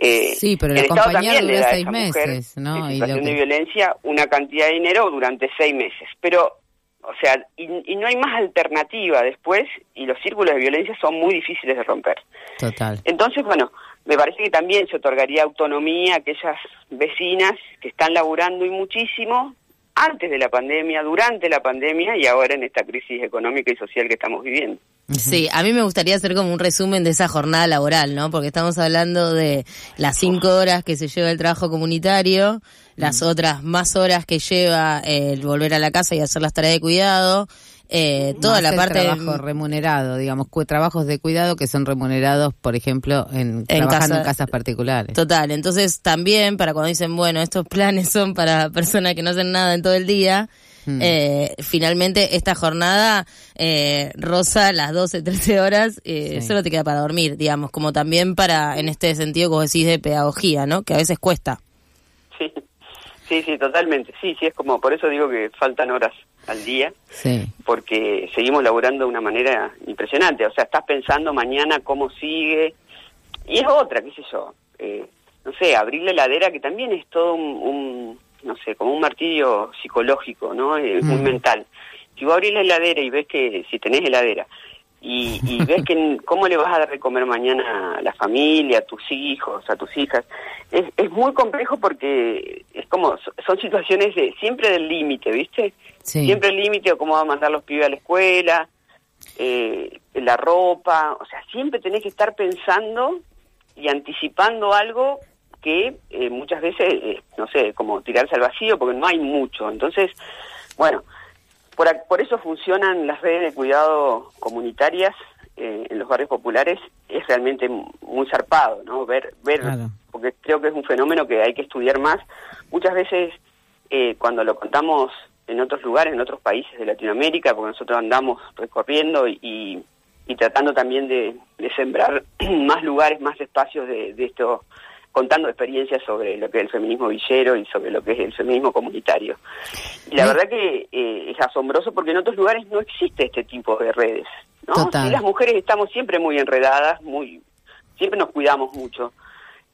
[SPEAKER 6] Eh,
[SPEAKER 1] Sí, pero el
[SPEAKER 6] Estado le
[SPEAKER 1] dura
[SPEAKER 6] da a
[SPEAKER 1] seis
[SPEAKER 6] esa mujer
[SPEAKER 1] meses, ¿no?
[SPEAKER 6] En
[SPEAKER 1] Y
[SPEAKER 6] situación
[SPEAKER 1] lo
[SPEAKER 6] de violencia, una cantidad de dinero durante seis meses. Pero, o sea, y, y no hay más alternativa después, y los círculos de violencia son muy difíciles de romper.
[SPEAKER 1] Total.
[SPEAKER 6] Entonces, bueno, me parece que también se otorgaría autonomía a aquellas vecinas que están laburando y muchísimo antes de la pandemia, durante la pandemia y ahora en esta crisis económica y social que estamos viviendo.
[SPEAKER 4] Sí, a mí me gustaría hacer como un resumen de esa jornada laboral, ¿no? Porque estamos hablando de las cinco horas que se lleva el trabajo comunitario, las otras más horas que lleva el volver a la casa y hacer las tareas de cuidado, eh, toda
[SPEAKER 1] Más
[SPEAKER 4] la
[SPEAKER 1] el
[SPEAKER 4] parte
[SPEAKER 1] trabajo remunerado, digamos, trabajos de cuidado que son remunerados, por ejemplo, en, trabajando
[SPEAKER 4] casa-
[SPEAKER 1] en casas particulares.
[SPEAKER 4] Total, entonces también para cuando dicen, bueno, estos planes son para personas que no hacen nada en todo el día,
[SPEAKER 1] Mm.
[SPEAKER 4] eh, finalmente esta jornada eh, rosa las 12, 13 horas, eh,
[SPEAKER 1] Sí.
[SPEAKER 4] solo te queda para dormir, digamos, como también para, en este sentido, como decís, de pedagogía, ¿no? Que a veces cuesta.
[SPEAKER 6] Sí, sí, sí, totalmente. Sí, sí, es como, por eso digo que faltan horas al día,
[SPEAKER 1] Sí.
[SPEAKER 6] porque seguimos laburando de una manera impresionante. O sea, estás pensando mañana cómo sigue, y es otra, qué sé yo. Eh, no sé, abrir la heladera, que también es todo un, un, no sé, como un martirio psicológico, ¿no? Eh, Muy mental. Si vos abrís la heladera y ves que, si tenés heladera, y, y ves que cómo le vas a dar de comer mañana a la familia, a tus hijos, a tus hijas, es, es muy complejo porque es como, so- son situaciones de, siempre del límite, ¿viste?
[SPEAKER 1] Sí.
[SPEAKER 6] Siempre el límite o cómo va a mandar los pibes a la escuela, eh, la ropa, o sea, siempre tenés que estar pensando y anticipando algo que eh, muchas veces, eh, no sé, como tirarse al vacío porque no hay mucho. Entonces, bueno, por, eso funcionan las redes de cuidado comunitarias eh, en los barrios populares, es realmente muy zarpado, ¿no? Ver, ver
[SPEAKER 1] Claro.
[SPEAKER 6] porque creo que es un fenómeno que hay que estudiar más. Muchas veces eh, cuando lo contamos en otros lugares, en otros países de Latinoamérica, porque nosotros andamos recorriendo y, y- y tratando también de, de sembrar más lugares, más espacios de, de esto, contando experiencias sobre lo que es el feminismo villero y sobre lo que es el feminismo comunitario. Y la verdad que eh, es asombroso porque en otros lugares no existe este tipo de redes. ¿no?
[SPEAKER 1] Total.
[SPEAKER 6] Sí, las mujeres estamos siempre muy enredadas, muy siempre nos cuidamos mucho.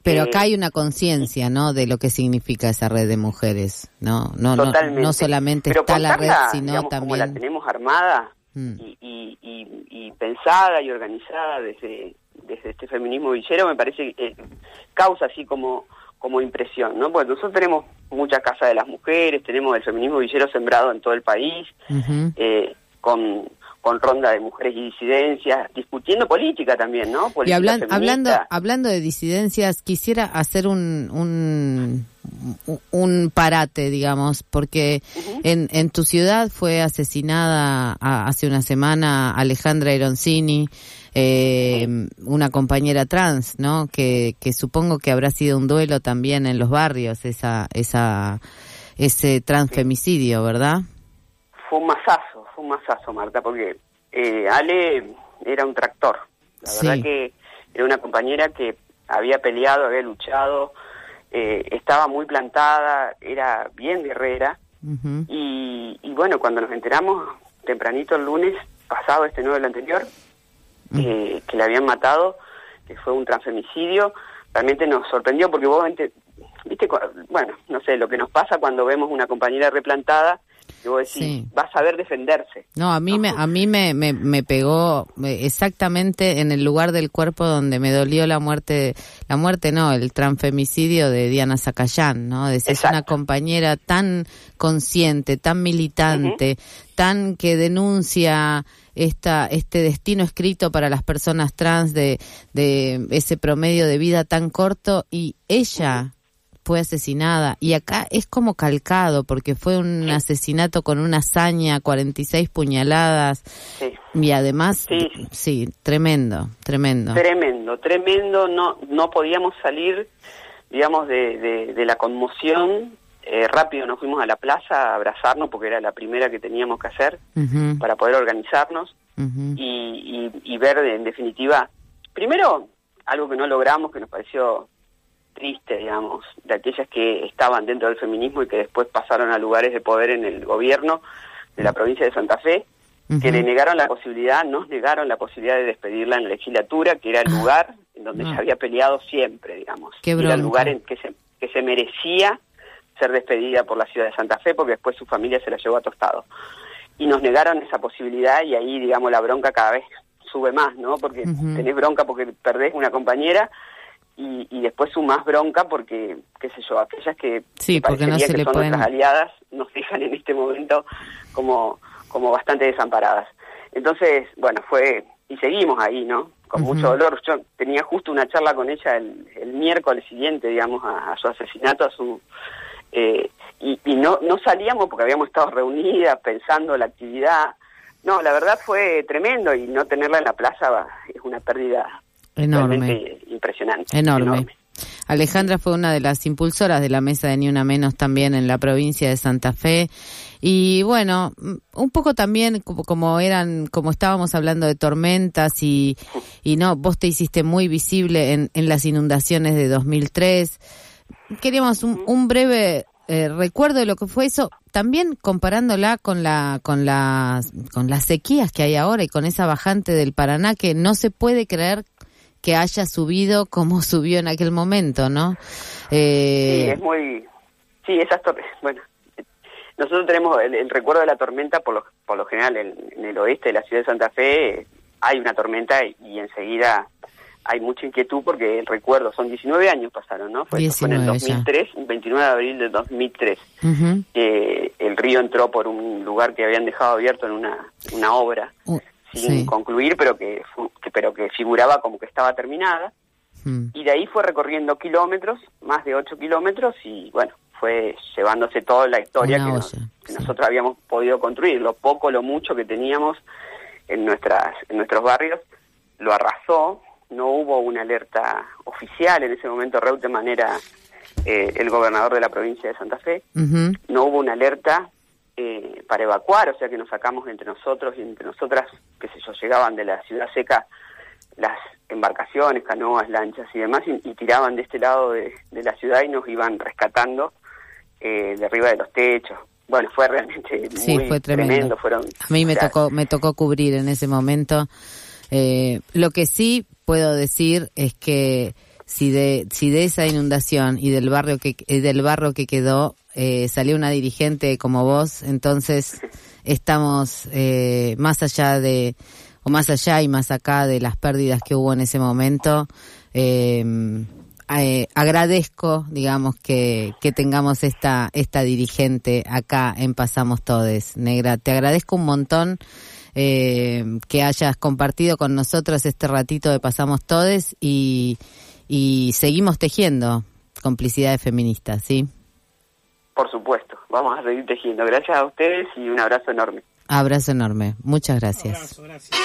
[SPEAKER 1] Pero
[SPEAKER 6] Eh,
[SPEAKER 1] acá hay una conciencia, ¿no? De lo que significa esa red de mujeres, ¿no? No, no, no solamente
[SPEAKER 6] Pero
[SPEAKER 1] está la red, sino
[SPEAKER 6] digamos, como la
[SPEAKER 1] también...
[SPEAKER 6] tenemos armada
[SPEAKER 1] Mm.
[SPEAKER 6] y, y, y- y pensada y organizada desde, desde este feminismo villero, me parece que eh, causa así como, como impresión, ¿no? Porque nosotros tenemos mucha casa de las mujeres, tenemos el feminismo villero sembrado en todo el país, eh, con, con ronda de mujeres y disidencias, discutiendo política también, ¿no?
[SPEAKER 1] Y
[SPEAKER 6] Política
[SPEAKER 1] hablan- hablando, hablando de disidencias, quisiera hacer un, un, un parate, digamos, porque en, en tu ciudad fue asesinada a- hace una semana Alejandra Ironcini, eh, una compañera trans, ¿no? Que, que supongo que habrá sido un duelo también en los barrios, esa, esa, ese transfemicidio, ¿verdad?
[SPEAKER 6] Fue un masazo, fue un masazo, Marta, porque eh, Ale era un tractor. La
[SPEAKER 1] Sí.
[SPEAKER 6] verdad que era una compañera que había peleado, había luchado, eh, estaba muy plantada, era bien guerrera. Y, y bueno, cuando nos enteramos tempranito el lunes pasado, este no el anterior, eh, que le habían matado, que fue un transfemicidio, realmente nos sorprendió porque vos, viste, bueno, no sé, lo que nos pasa cuando vemos una compañera replantada, que vos decís,
[SPEAKER 1] Sí.
[SPEAKER 6] va a saber defenderse.
[SPEAKER 1] No, a mí me a mí me, me, me pegó exactamente en el lugar del cuerpo donde me dolió la muerte, la muerte no, el transfemicidio de Diana Zacayán, ¿no? De ser
[SPEAKER 6] Exacto.
[SPEAKER 1] una compañera tan consciente, tan militante, tan que denuncia esta este destino escrito para las personas trans de de ese promedio de vida tan corto y ella fue asesinada y acá es como calcado porque fue un asesinato con una hazaña, 46 puñaladas
[SPEAKER 6] Sí.
[SPEAKER 1] y además
[SPEAKER 6] Sí.
[SPEAKER 1] sí, tremendo, tremendo.
[SPEAKER 6] Tremendo, tremendo, no, no podíamos salir, digamos, de, de, de la conmoción. Eh, rápido nos fuimos a la plaza a abrazarnos porque era la primera que teníamos que hacer para poder organizarnos. y, y, y ver en definitiva, primero, algo que no logramos, que nos pareció triste, digamos, de aquellas que estaban dentro del feminismo y que después pasaron a lugares de poder en el gobierno de la provincia de Santa Fe, que le negaron la posibilidad, nos negaron la posibilidad de despedirla en la legislatura, que era el lugar en donde
[SPEAKER 1] Ah.
[SPEAKER 6] se había peleado siempre, digamos. Era el lugar en que se, que se merecía ser despedida por la ciudad de Santa Fe, porque después su familia se la llevó a Tostado. Y nos negaron esa posibilidad y ahí, digamos, la bronca cada vez sube más, ¿no? Porque
[SPEAKER 1] Ujú.
[SPEAKER 6] tenés bronca porque perdés una compañera y, y después sumás bronca porque, qué sé yo, aquellas que,
[SPEAKER 1] Sí,
[SPEAKER 6] que
[SPEAKER 1] porque no se
[SPEAKER 6] que
[SPEAKER 1] le
[SPEAKER 6] son
[SPEAKER 1] pueden-
[SPEAKER 6] nuestras aliadas nos dejan en este momento como, como bastante desamparadas. Entonces, bueno, fue, y seguimos ahí, ¿no? Con mucho dolor. Yo tenía justo una charla con ella el, el miércoles siguiente, digamos, a, a su asesinato, a su... eh, y y no, no salíamos porque habíamos estado reunidas pensando la actividad. No, la verdad fue tremendo y no tenerla en la plaza es una pérdida
[SPEAKER 1] Enorme.
[SPEAKER 6] impresionante.
[SPEAKER 1] Enorme. Alejandra fue una de las impulsoras de la mesa de Ni Una Menos también en la provincia de Santa Fe. Y bueno, mm, un poco también como, como eran, como estábamos hablando de tormentas y, y no, vos te hiciste muy visible en, en las inundaciones de 2003. Queríamos un, un breve eh, recuerdo de lo que fue eso, también comparándola con la, con las, con las sequías que hay ahora y con esa bajante del Paraná que no se puede creer que haya subido como subió en aquel momento, ¿no?
[SPEAKER 6] Sí,
[SPEAKER 1] Eh,
[SPEAKER 6] es muy... Sí, esas torres... Bueno, nosotros tenemos el, el recuerdo de la tormenta, por lo, por lo general en, en el oeste de la ciudad de Santa Fe eh, hay una tormenta y enseguida hay mucha inquietud porque recuerdo, son 19 años pasaron, ¿no? Fue, fue en el
[SPEAKER 1] 19 ya.
[SPEAKER 6] 2003, el 29 de abril del 2003.
[SPEAKER 1] ujú,
[SPEAKER 6] Eh, el río entró por un lugar que habían dejado abierto en una, una obra
[SPEAKER 1] uh,
[SPEAKER 6] sin
[SPEAKER 1] sí,
[SPEAKER 6] concluir, pero que, pero que figuraba como que estaba terminada
[SPEAKER 1] mm,
[SPEAKER 6] y de ahí fue recorriendo kilómetros, más de 8 kilómetros, y bueno, fue llevándose toda la historia que, nos- que
[SPEAKER 1] sí.
[SPEAKER 6] nosotros habíamos podido construir, lo poco, lo mucho que teníamos en, nuestras, en nuestros barrios, lo arrasó, no hubo una alerta oficial, en ese momento Reutemann era eh, el gobernador de la provincia de Santa Fe, no hubo una alerta eh, para evacuar, o sea que nos sacamos entre nosotros y entre nosotras, qué sé yo, llegaban de la ciudad seca las embarcaciones, canoas, lanchas y demás, y, y tiraban de este lado de, de la ciudad y nos iban rescatando eh, de arriba de los techos. Bueno, fue realmente
[SPEAKER 1] Sí,
[SPEAKER 6] muy
[SPEAKER 1] fue tremendo.
[SPEAKER 6] Fueron,
[SPEAKER 1] A mí me
[SPEAKER 6] o sea,
[SPEAKER 1] tocó, me tocó cubrir en ese momento. Eh, lo que sí puedo decir es que si de, si de esa inundación y del barrio que, del barro que quedó eh, salió una dirigente como vos, entonces estamos eh, más allá de, o más allá y más acá de las pérdidas que hubo en ese momento. Eh, eh, agradezco, digamos, que, que tengamos esta, esta dirigente acá en Pasamos Todes. Negra, te agradezco un montón eh, que hayas compartido con nosotros este ratito de Pasamos Todes y, y seguimos tejiendo complicidades feministas, ¿sí?
[SPEAKER 6] Por supuesto, vamos a seguir tejiendo. Gracias a ustedes y un abrazo enorme.
[SPEAKER 1] Abrazo enorme. Muchas gracias.
[SPEAKER 5] Abrazo, gracias.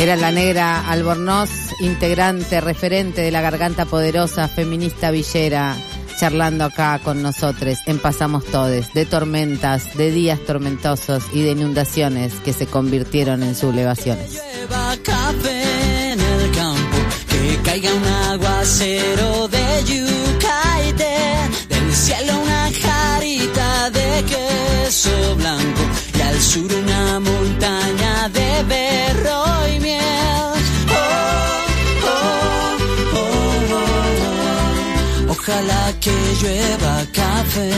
[SPEAKER 1] Era la negra Albornoz, integrante, referente de la Garganta Poderosa, feminista villera, charlando acá con nosotros en Pasamos Todes, de tormentas, de días tormentosos y de inundaciones que se convirtieron en sublevaciones.
[SPEAKER 7] En el campo, que caiga un aguacero de yuca y té, del cielo una jarita de queso blanco y al sur una Ojalá que llueva café.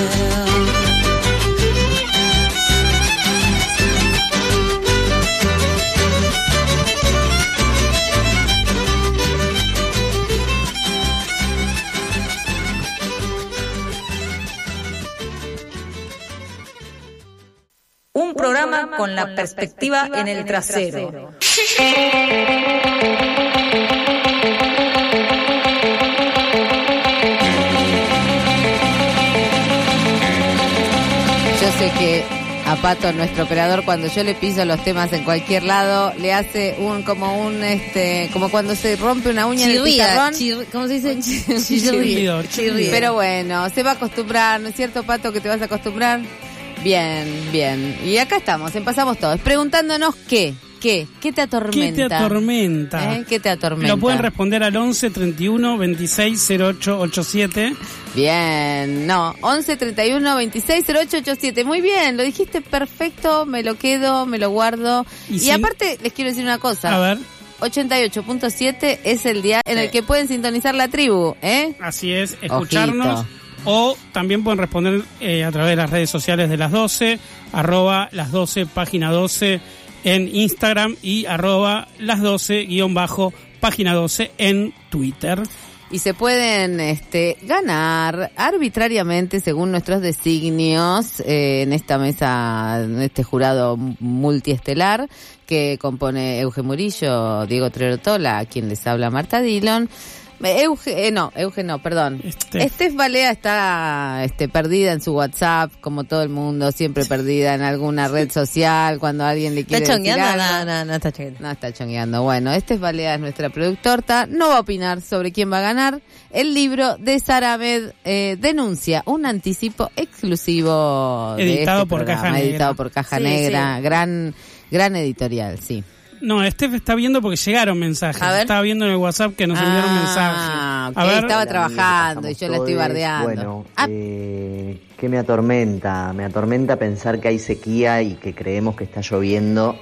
[SPEAKER 2] Un programa con la perspectiva en el trasero.
[SPEAKER 1] Yo sé que a Pato, nuestro operador, cuando yo le piso los temas en cualquier lado, le hace un como un este como cuando se rompe una uña en el
[SPEAKER 4] Chirría,
[SPEAKER 1] pizarrón.
[SPEAKER 4] chir- ¿cómo se dice?
[SPEAKER 5] Chirrido, chirrido.
[SPEAKER 1] Pero bueno, se va a acostumbrar, ¿no es cierto, Pato, que te vas a acostumbrar? Bien, bien. Y acá estamos, empezamos todos, preguntándonos qué. ¿Qué? ¿Qué te atormenta?
[SPEAKER 5] ¿Qué te atormenta?
[SPEAKER 1] ¿Eh? ¿Qué te atormenta?
[SPEAKER 5] Lo pueden responder al 11 31 26 08 87.
[SPEAKER 1] Bien, no, 11 31 26 08 87. Muy bien, lo dijiste perfecto, me lo quedo, me lo guardo.
[SPEAKER 5] Y
[SPEAKER 1] Y, aparte, les quiero decir una cosa.
[SPEAKER 5] A ver,
[SPEAKER 1] 88.7 es el día en el que pueden sintonizar la tribu, ¿eh?
[SPEAKER 5] así es, escucharnos.
[SPEAKER 1] Ojito.
[SPEAKER 5] O también pueden responder eh, a través de las redes sociales de las 12, arroba las 12, página 12 en Instagram y arroba las 12, guion bajo, página 12 en Twitter.
[SPEAKER 1] Y se pueden este, ganar arbitrariamente según nuestros designios eh, en esta mesa, en este jurado multiestelar que compone Euge Murillo, Diego Trerotola, a quien les habla Marta Dillon. Euge, eh, no, Euge no, perdón.
[SPEAKER 5] Estef.
[SPEAKER 1] Estef Balea está este, perdida en su WhatsApp, como todo el mundo, siempre perdida en alguna red social, cuando alguien le
[SPEAKER 4] ¿Está
[SPEAKER 1] quiere decir
[SPEAKER 4] chongueando?
[SPEAKER 1] algo.
[SPEAKER 4] No, no, no está chongueando.
[SPEAKER 1] No está chongueando. Bueno, este es Balea, es nuestra productorta. No va a opinar sobre quién va a ganar. El libro de Sara Ahmed eh, denuncia un anticipo exclusivo de
[SPEAKER 5] Editado
[SPEAKER 1] este
[SPEAKER 5] por
[SPEAKER 1] programa,
[SPEAKER 5] Caja Negra.
[SPEAKER 1] editado por Caja
[SPEAKER 4] Sí,
[SPEAKER 1] Negra.
[SPEAKER 4] sí.
[SPEAKER 1] Gran, gran editorial, sí.
[SPEAKER 5] No, Steph está viendo porque llegaron mensajes.
[SPEAKER 4] A ver.
[SPEAKER 5] Estaba viendo en el WhatsApp que nos enviaron
[SPEAKER 1] Ah,
[SPEAKER 5] mensajes. ver,
[SPEAKER 1] estaba trabajando y yo la estoy bardeando.
[SPEAKER 8] Bueno,
[SPEAKER 1] Ah.
[SPEAKER 8] eh, ¿qué me atormenta? Me atormenta pensar que hay sequía y que creemos que está lloviendo.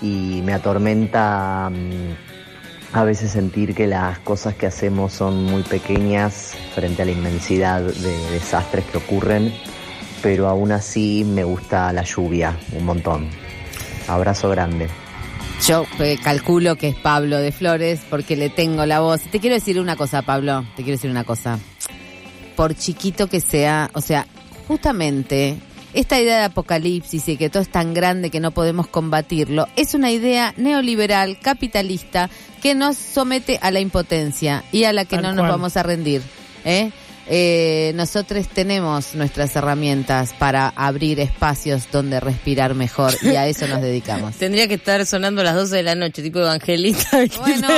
[SPEAKER 8] Y me atormenta mm, a veces sentir que las cosas que hacemos son muy pequeñas frente a la inmensidad de desastres que ocurren. Pero aún así me gusta la lluvia un montón. Abrazo grande.
[SPEAKER 1] Yo eh, calculo que es Pablo de Flores porque le tengo la voz. Te quiero decir una cosa, Pablo. Te quiero decir una cosa. Por chiquito que sea, o sea, justamente esta idea de apocalipsis y que todo es tan grande que no podemos combatirlo, es una idea neoliberal, capitalista, que nos somete a la impotencia y a la que
[SPEAKER 5] Tal
[SPEAKER 1] no nos
[SPEAKER 5] cual.
[SPEAKER 1] vamos a rendir. ¿eh? Eh, nosotros tenemos nuestras herramientas para abrir espacios donde respirar mejor y a eso nos dedicamos.
[SPEAKER 4] Tendría que estar sonando a las 12 de la noche, tipo evangelista.
[SPEAKER 1] Bueno,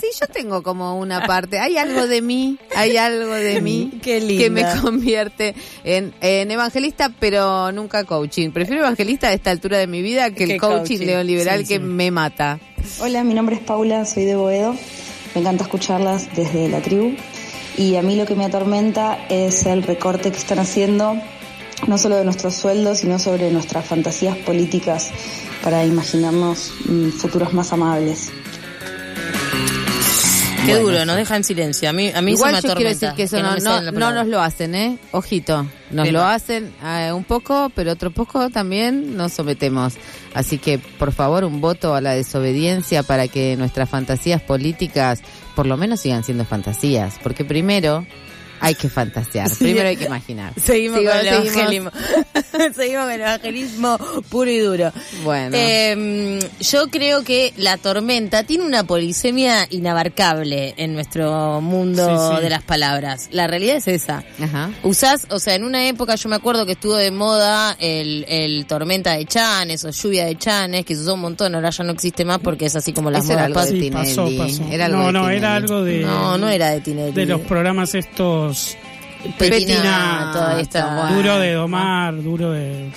[SPEAKER 1] sí, yo tengo como una parte, hay algo de mí, hay algo de mí
[SPEAKER 4] Qué
[SPEAKER 1] que me convierte en, en evangelista, pero nunca coaching. Prefiero evangelista a esta altura de mi vida que el coaching,
[SPEAKER 4] coaching.
[SPEAKER 1] neoliberal
[SPEAKER 5] Sí,
[SPEAKER 1] que
[SPEAKER 5] sí.
[SPEAKER 1] me mata.
[SPEAKER 9] Hola, mi nombre es Paula, soy de Boedo. Me encanta escucharlas desde la tribu. Y a mí lo que me atormenta es el recorte que están haciendo, no solo de nuestros sueldos, sino sobre nuestras fantasías políticas para imaginarnos mm, futuros más amables.
[SPEAKER 4] Qué duro, nos deja en silencio. A mí, a mí
[SPEAKER 1] Igual
[SPEAKER 4] eso me
[SPEAKER 1] yo quiero decir que eso
[SPEAKER 4] que
[SPEAKER 1] no, no, no nos lo hacen, ¿eh? Ojito, nos lo hacen eh, un poco, pero otro poco también nos sometemos. Así que, por favor, un voto a la desobediencia para que nuestras fantasías políticas por lo menos sigan siendo fantasías. Porque primero hay que fantasear,
[SPEAKER 4] Sí.
[SPEAKER 1] primero hay que imaginar.
[SPEAKER 4] Seguimos
[SPEAKER 1] Sigo-
[SPEAKER 4] con el
[SPEAKER 1] seguimos.
[SPEAKER 4] evangelismo. seguimos con el evangelismo puro y duro.
[SPEAKER 1] Bueno.
[SPEAKER 4] Eh, yo creo que la tormenta tiene una polisemia inabarcable en nuestro mundo
[SPEAKER 5] Sí, sí.
[SPEAKER 4] de las palabras. La realidad es esa.
[SPEAKER 1] Ajá.
[SPEAKER 4] Usás, o sea, en una época yo me acuerdo que estuvo de moda el, el tormenta de chanes o lluvia de chanes, que se usó un montón, ahora ya no existe más porque es así como las
[SPEAKER 1] Eso era
[SPEAKER 4] modas
[SPEAKER 1] algo de
[SPEAKER 5] pasó, pasó.
[SPEAKER 1] Era algo
[SPEAKER 5] no,
[SPEAKER 1] de
[SPEAKER 5] no,
[SPEAKER 1] Tinelli.
[SPEAKER 5] era algo de,
[SPEAKER 4] No, no era de Tinelli.
[SPEAKER 5] de los programas estos
[SPEAKER 4] Petinato, ahí está.
[SPEAKER 1] Bueno.
[SPEAKER 5] duro de domar, duro de...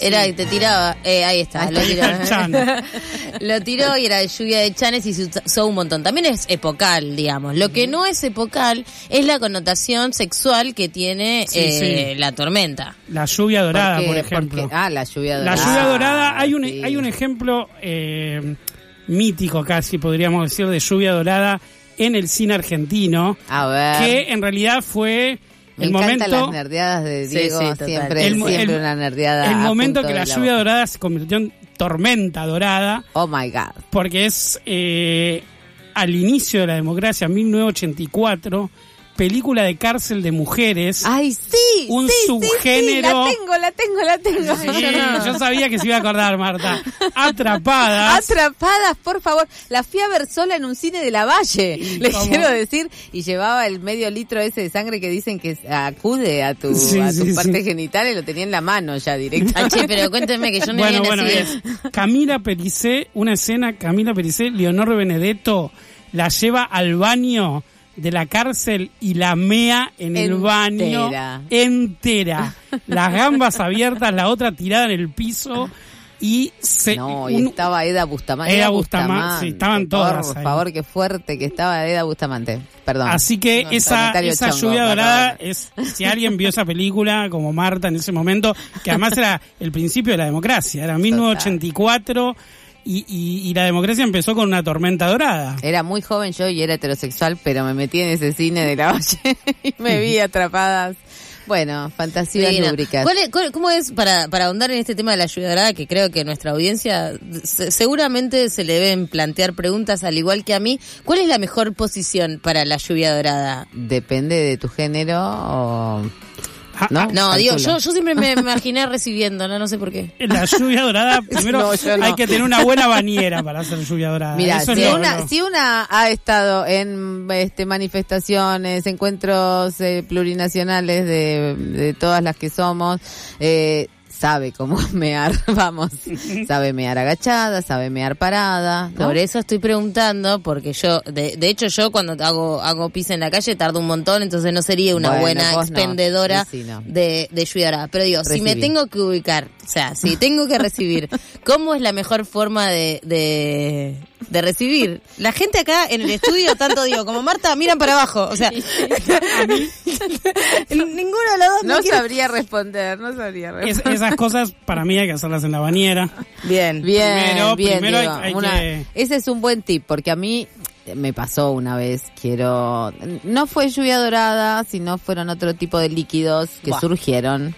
[SPEAKER 4] Era y te tiraba, eh, ahí está, lo tiró. Lo tiró y era de lluvia de chanes y se usó un montón. También es epocal, digamos. Lo que no es epocal es la connotación sexual que tiene
[SPEAKER 5] Sí,
[SPEAKER 4] eh,
[SPEAKER 5] sí.
[SPEAKER 4] la tormenta.
[SPEAKER 5] La lluvia dorada, por ejemplo.
[SPEAKER 1] porque- ah, la lluvia
[SPEAKER 5] La
[SPEAKER 1] dorada.
[SPEAKER 5] lluvia dorada, hay un,
[SPEAKER 1] sí.
[SPEAKER 5] hay un ejemplo eh, mítico casi, podríamos decir, de lluvia dorada en el cine argentino,
[SPEAKER 1] A ver.
[SPEAKER 5] que en realidad fue
[SPEAKER 1] Me
[SPEAKER 5] el momento...
[SPEAKER 1] las nerdeadas de
[SPEAKER 4] Sí,
[SPEAKER 1] Diego,
[SPEAKER 4] sí, total.
[SPEAKER 1] siempre,
[SPEAKER 5] El mo-
[SPEAKER 1] siempre
[SPEAKER 5] el-
[SPEAKER 1] una nerdeada.
[SPEAKER 5] el
[SPEAKER 1] a
[SPEAKER 5] momento que la lluvia
[SPEAKER 1] boca.
[SPEAKER 5] dorada se convirtió en tormenta dorada,
[SPEAKER 1] Oh my God.
[SPEAKER 5] porque es eh, al inicio de la democracia, 1984, película de cárcel de mujeres.
[SPEAKER 1] Ay, sí.
[SPEAKER 5] Un
[SPEAKER 1] sí,
[SPEAKER 5] subgénero.
[SPEAKER 1] Sí, la tengo, la tengo, la tengo.
[SPEAKER 5] Sí, yo sabía que se iba a acordar, Marta. Atrapadas.
[SPEAKER 1] Atrapadas, por favor. La fui a ver sola en un cine de la Valle, les
[SPEAKER 5] cómo?
[SPEAKER 1] quiero decir. Y llevaba el medio litro ese de sangre que dicen que acude a tu,
[SPEAKER 5] Sí,
[SPEAKER 1] a tu
[SPEAKER 5] sí,
[SPEAKER 1] parte
[SPEAKER 5] sí.
[SPEAKER 1] genital y lo tenía en la mano ya
[SPEAKER 4] Ah,
[SPEAKER 1] directamente.
[SPEAKER 4] che, pero cuéntenme que yo no
[SPEAKER 5] Bueno, bueno, es Camila Pericé, una escena, Camila Pericé, Leonor Benedetto la lleva al baño de la cárcel y la mea en el baño entera. Las gambas abiertas, la otra tirada en el piso. y se
[SPEAKER 1] No, y
[SPEAKER 5] un-
[SPEAKER 1] estaba Eda Bustamante.
[SPEAKER 5] Eda Bustamante, sí, estaban todas
[SPEAKER 1] Por
[SPEAKER 5] ahí.
[SPEAKER 1] favor, qué fuerte que estaba Eda Bustamante. Perdón.
[SPEAKER 5] Así que
[SPEAKER 1] No,
[SPEAKER 5] esa, esa
[SPEAKER 1] chongo,
[SPEAKER 5] lluvia dorada es, si alguien vio esa película como Marta en ese momento, que además era el principio de la democracia, era 1984 y, y, y la democracia empezó con una tormenta dorada.
[SPEAKER 1] Era muy joven yo y era heterosexual, pero me metí en ese cine de la Valle y me vi atrapadas. Bueno, fantasías
[SPEAKER 4] Divina.
[SPEAKER 1] lúbricas.
[SPEAKER 4] ¿Cuál es- cuál- ¿Cómo es, para, para ahondar en este tema de la lluvia dorada, que creo que nuestra audiencia se- seguramente se le deben plantear preguntas al igual que a mí, ¿cuál es la mejor posición para la lluvia dorada?
[SPEAKER 1] Depende de tu género o... ¿No?
[SPEAKER 4] No, digo, yo, yo siempre me imaginé recibiendo, no, no sé por qué.
[SPEAKER 5] La lluvia dorada, primero
[SPEAKER 1] No, yo no.
[SPEAKER 5] hay que tener una buena bañera para hacer lluvia dorada.
[SPEAKER 1] Mira,
[SPEAKER 5] Eso
[SPEAKER 1] si una, si una ha estado en este, manifestaciones, encuentros eh, plurinacionales de, de todas las que somos, eh, sabe cómo mear, vamos, sabe mear agachada, sabe mear parada, ¿no?
[SPEAKER 4] Por eso estoy preguntando, porque yo, de, de hecho yo cuando hago hago pis en la calle tardo un montón, entonces no sería una
[SPEAKER 1] Bueno,
[SPEAKER 4] buena
[SPEAKER 1] no.
[SPEAKER 4] expendedora
[SPEAKER 1] Sí, sí, no.
[SPEAKER 4] de, de lluvia. Pero digo, si me tengo que ubicar, o sea, si tengo que recibir, ¿cómo es la mejor forma de, de, de recibir? La gente acá en el estudio, tanto digo, como Marta, miran para abajo, o sea, ninguno de los dos
[SPEAKER 1] No
[SPEAKER 4] me quiere-
[SPEAKER 1] sabría responder, no sabría
[SPEAKER 5] es-
[SPEAKER 1] responder.
[SPEAKER 5] esas cosas para mí hay que hacerlas en la bañera.
[SPEAKER 4] Bien.
[SPEAKER 1] Bien,
[SPEAKER 5] Primero-
[SPEAKER 1] bien,
[SPEAKER 5] primero hay-
[SPEAKER 1] Diego.
[SPEAKER 5] hay
[SPEAKER 1] Una-
[SPEAKER 5] que-
[SPEAKER 1] Ese es un buen tip, porque a mí me pasó una vez, quiero... No fue lluvia dorada, sino fueron otro tipo de líquidos que
[SPEAKER 4] Buah.
[SPEAKER 1] surgieron.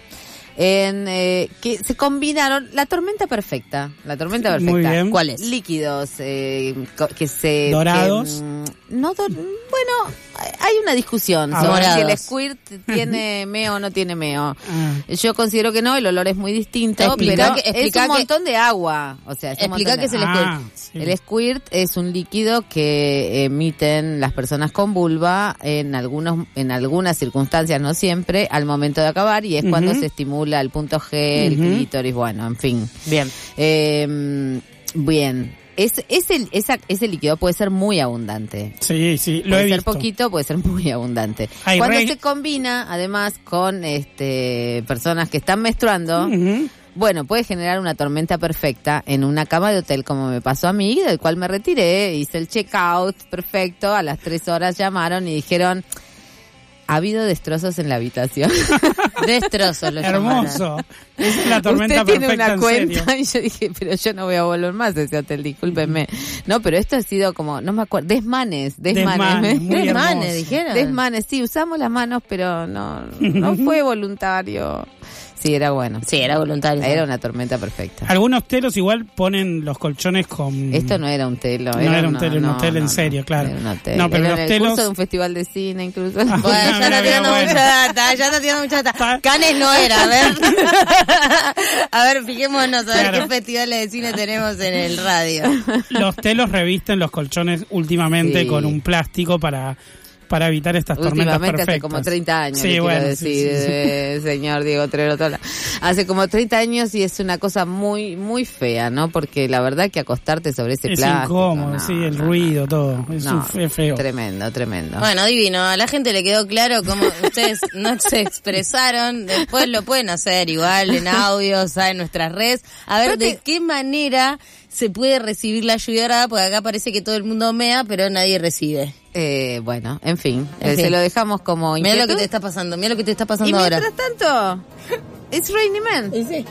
[SPEAKER 1] En, eh, que se combinaron la tormenta perfecta la tormenta perfecta
[SPEAKER 5] Muy bien.
[SPEAKER 4] ¿Cuál es?
[SPEAKER 1] líquidos eh, que se
[SPEAKER 5] Dorados.
[SPEAKER 1] que, mm, no do- bueno hay una discusión
[SPEAKER 5] Ah,
[SPEAKER 1] sobre si el squirt tiene meo o no tiene meo
[SPEAKER 5] Ah.
[SPEAKER 1] yo considero que no, el olor es muy distinto,
[SPEAKER 4] Explica
[SPEAKER 1] pero
[SPEAKER 4] que- explica
[SPEAKER 1] es un
[SPEAKER 4] que-
[SPEAKER 1] montón de agua. O sea, es un
[SPEAKER 4] Explica qué es el
[SPEAKER 5] Ah,
[SPEAKER 4] squirt.
[SPEAKER 5] sí.
[SPEAKER 1] El squirt es un líquido que emiten las personas con vulva en algunos en algunas circunstancias, no siempre, al momento de acabar y es cuando se estimula el punto G, el
[SPEAKER 5] Ujú.
[SPEAKER 1] clítoris, bueno, en fin.
[SPEAKER 4] Bien.
[SPEAKER 1] Eh, bien. Es, ese, esa, ese líquido puede ser muy abundante.
[SPEAKER 5] Sí, sí, lo
[SPEAKER 1] Puede
[SPEAKER 5] he
[SPEAKER 1] ser
[SPEAKER 5] visto.
[SPEAKER 1] poquito, puede ser muy abundante.
[SPEAKER 5] Hay
[SPEAKER 1] Cuando se combina, además, con este personas que están menstruando, bueno, puede generar una tormenta perfecta en una cama de hotel, como me pasó a mí, del cual me retiré, hice el check-out perfecto, a las tres horas llamaron y dijeron, ha habido destrozos en la habitación.
[SPEAKER 4] Destrozos lo.
[SPEAKER 5] Hermoso. Es la tormenta
[SPEAKER 1] Usted tiene
[SPEAKER 5] perfecta
[SPEAKER 1] una
[SPEAKER 5] en
[SPEAKER 1] cuenta y yo dije, pero yo no voy a volver más a ese hotel, discúlpenme. No, pero esto ha sido como, no me acuerdo, desmanes, desmanes.
[SPEAKER 5] Desmanes, muy
[SPEAKER 4] Desmanes, dijeron.
[SPEAKER 1] Desmanes, sí, usamos las manos, pero no, no fue voluntario. Sí, era bueno.
[SPEAKER 4] Sí, era voluntario.
[SPEAKER 1] Era una tormenta perfecta.
[SPEAKER 5] Algunos telos igual ponen los colchones con...
[SPEAKER 1] Esto no era un telo.
[SPEAKER 5] No
[SPEAKER 1] era,
[SPEAKER 5] era un telo, un
[SPEAKER 1] no,
[SPEAKER 5] hotel en
[SPEAKER 1] no,
[SPEAKER 5] serio,
[SPEAKER 1] no,
[SPEAKER 5] claro.
[SPEAKER 1] Era un hotel.
[SPEAKER 5] No, pero
[SPEAKER 1] Era
[SPEAKER 5] los
[SPEAKER 1] en el
[SPEAKER 5] telos-
[SPEAKER 1] curso de un festival de cine, incluso.
[SPEAKER 5] Ah,
[SPEAKER 4] Bueno, ya
[SPEAKER 5] Mira,
[SPEAKER 4] está tirando
[SPEAKER 5] bueno.
[SPEAKER 4] mucha data, ya está tirando mucha data. Canes no era, a ver. a ver, fijémonos a ver qué festivales de cine tenemos en el radio.
[SPEAKER 5] Los telos revisten los colchones últimamente
[SPEAKER 1] Sí.
[SPEAKER 5] con un plástico para, para evitar estas tormentas
[SPEAKER 1] Últimamente
[SPEAKER 5] perfectas.
[SPEAKER 1] hace como 30 años,
[SPEAKER 5] Sí,
[SPEAKER 1] quiero
[SPEAKER 5] bueno, sí,
[SPEAKER 1] decir,
[SPEAKER 5] sí, sí.
[SPEAKER 1] eh, señor Diego Trerotola. Hace como 30 años y es una cosa muy muy fea, ¿no? Porque la verdad que acostarte sobre ese
[SPEAKER 5] Es
[SPEAKER 1] plástico...
[SPEAKER 5] incómodo,
[SPEAKER 1] no,
[SPEAKER 5] sí, el
[SPEAKER 1] no,
[SPEAKER 5] ruido, todo. Es feo.
[SPEAKER 1] Tremendo, tremendo.
[SPEAKER 4] Bueno, divino, a la gente le quedó claro cómo ustedes no se expresaron, después lo pueden hacer igual en audio, en nuestras redes, a ver de qué manera se puede recibir la lluvia dorada, porque acá parece que todo el mundo mea, pero nadie recibe.
[SPEAKER 1] Eh, bueno, en fin,
[SPEAKER 4] En
[SPEAKER 1] eh,
[SPEAKER 4] fin.
[SPEAKER 1] se lo dejamos como
[SPEAKER 4] Mira lo que te está pasando, mira lo que te está
[SPEAKER 1] Y
[SPEAKER 4] pasando ahora.
[SPEAKER 1] mientras tanto, it's Rainy Man.
[SPEAKER 4] Y sí.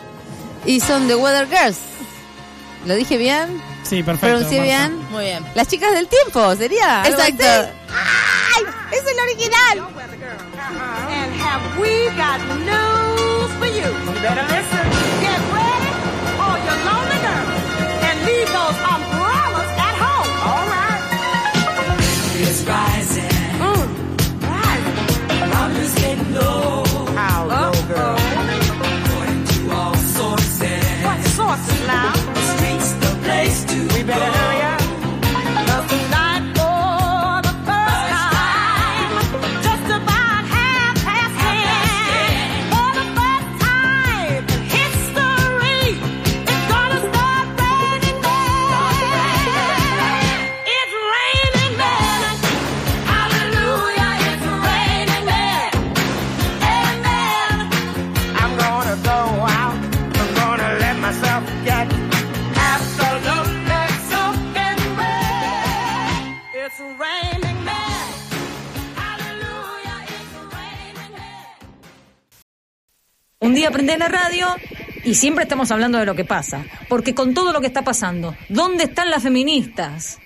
[SPEAKER 1] Y son The Weather Girls. ¿Lo dije bien?
[SPEAKER 5] Sí, perfecto.
[SPEAKER 1] ¿Pronuncié
[SPEAKER 5] Marta.
[SPEAKER 1] bien?
[SPEAKER 4] Muy bien.
[SPEAKER 1] Las chicas del tiempo, ¿sería? ¿Algo
[SPEAKER 4] Exacto.
[SPEAKER 1] ¡Ay! ¡Es el original!
[SPEAKER 10] And have we got news for you? You better listen. Get ready, all your lonely girls, and leave those umbrellas
[SPEAKER 7] It's rising.
[SPEAKER 10] Mm. Rising.
[SPEAKER 7] Getting low.
[SPEAKER 10] How low, girl?
[SPEAKER 7] According to all sources.
[SPEAKER 10] What sources now?
[SPEAKER 7] The streets the place to
[SPEAKER 10] We better
[SPEAKER 7] go.
[SPEAKER 10] hurry
[SPEAKER 2] Un día prendés la radio y siempre estamos hablando de lo que pasa. Porque con todo lo que está pasando, ¿dónde están las feministas?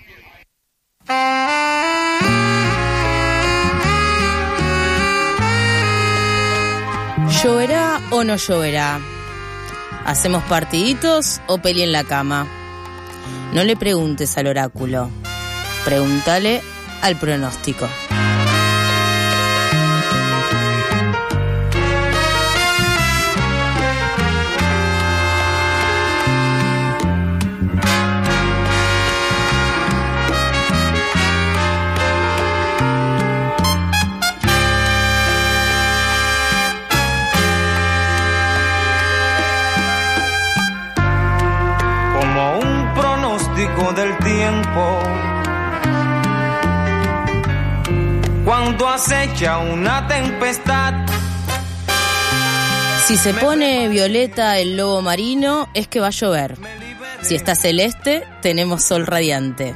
[SPEAKER 4] ¿Lloverá o no lloverá? ¿Hacemos partiditos o peli en la cama? No le preguntes al oráculo, pregúntale al pronóstico.
[SPEAKER 11] Una tempestad,
[SPEAKER 4] Si se pone violeta el lobo marino, es que va a llover. Si está celeste, tenemos sol radiante.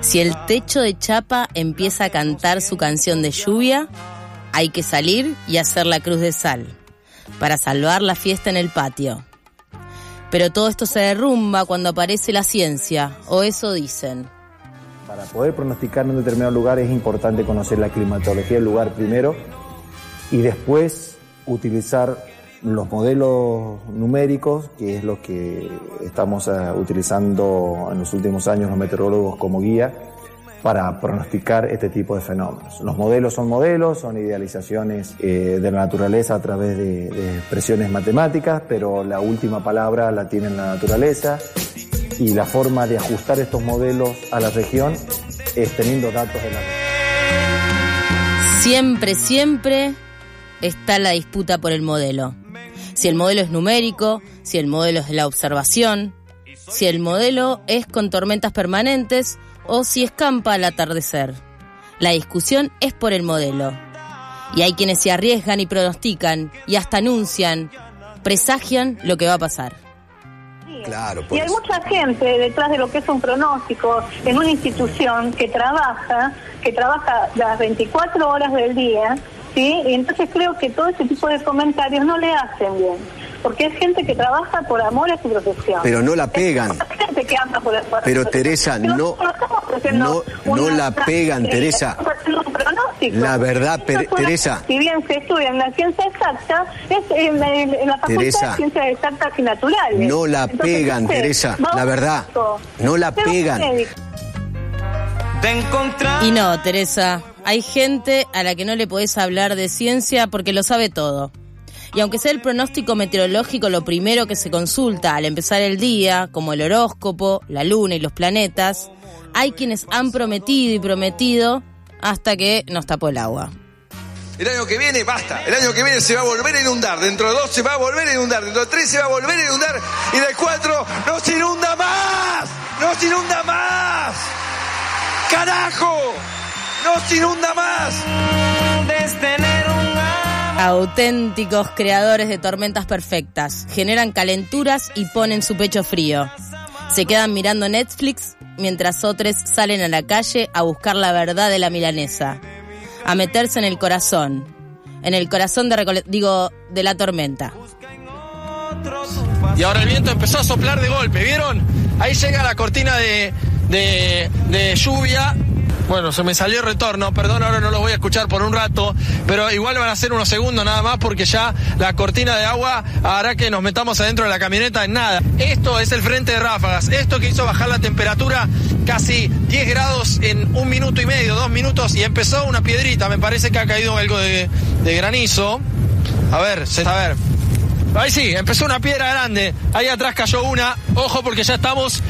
[SPEAKER 4] Si el techo de chapa empieza a cantar su canción de lluvia, hay que salir y hacer la cruz de sal para salvar la fiesta en el patio. Pero todo esto se derrumba cuando aparece la ciencia, o eso dicen.
[SPEAKER 12] Para poder pronosticar en un determinado lugar es importante conocer la climatología del lugar primero y después utilizar los modelos numéricos, que es lo que estamos eh, utilizando en los últimos años los meteorólogos como guía para pronosticar este tipo de fenómenos. Los modelos son modelos, son idealizaciones eh, de la naturaleza a través de, de expresiones matemáticas, pero la última palabra la tiene la naturaleza y la forma de ajustar estos modelos a la región es teniendo datos de la
[SPEAKER 4] Siempre, siempre está la disputa por el modelo. Si el modelo es numérico, si el modelo es la observación, si el modelo es con tormentas permanentes o si escampa al atardecer. La discusión es por el modelo. Y hay quienes se arriesgan y pronostican y hasta anuncian, presagian lo que va a pasar.
[SPEAKER 13] Claro, y hay mucha gente detrás de lo que es un pronóstico en una institución que trabaja, que trabaja las 24 horas del día, ¿sí? Y entonces creo que todo ese tipo de comentarios no le hacen bien. Porque es gente que trabaja por amor a su profesión.
[SPEAKER 14] Pero no la pegan.
[SPEAKER 13] Es gente que ama por, por
[SPEAKER 14] Pero
[SPEAKER 13] su
[SPEAKER 14] Teresa, no, no, no la pegan, Teresa. La verdad, Teresa.
[SPEAKER 13] Si bien se estudia en la ciencia exacta, es en la, en la facultad
[SPEAKER 14] Teresa.
[SPEAKER 13] de ciencias exactas y naturales.
[SPEAKER 14] No la
[SPEAKER 13] Entonces,
[SPEAKER 14] pegan, Teresa, la verdad. No la pegan.
[SPEAKER 4] Y no, Teresa, hay gente a la que no le podés hablar de ciencia porque lo sabe todo. Y aunque sea el pronóstico meteorológico lo primero que se consulta al empezar el día, como el horóscopo, la luna y los planetas, hay quienes han prometido y prometido hasta que nos tapó el agua.
[SPEAKER 15] El año que viene, basta. El año que viene se va a volver a inundar. Dentro de dos se va a volver a inundar. Dentro de tres se va a volver a inundar. Y del cuatro no se inunda más. No se inunda más. ¡Carajo! ¡No se inunda más!
[SPEAKER 4] Auténticos creadores de tormentas perfectas. Generan calenturas y ponen su pecho frío. Se quedan mirando Netflix mientras otros salen a la calle a buscar la verdad de la milanesa. A meterse en el corazón. En el corazón de, la tormenta.
[SPEAKER 16] Y ahora el viento empezó a soplar de golpe, ¿vieron? Ahí llega la cortina de, de, de lluvia. Bueno, se me salió el retorno, perdón, ahora no los voy a escuchar por un rato, pero igual van a ser unos segundos nada más porque ya la cortina de agua hará que nos metamos adentro de la camioneta en nada. Esto es el frente de ráfagas, esto que hizo bajar la temperatura casi 10 grados en un minuto y medio, dos minutos y empezó una piedrita, me parece que ha caído algo de, granizo. A ver, a ver, Ahí sí, empezó una piedra grande. Ahí atrás cayó una. Ojo porque ya estamos.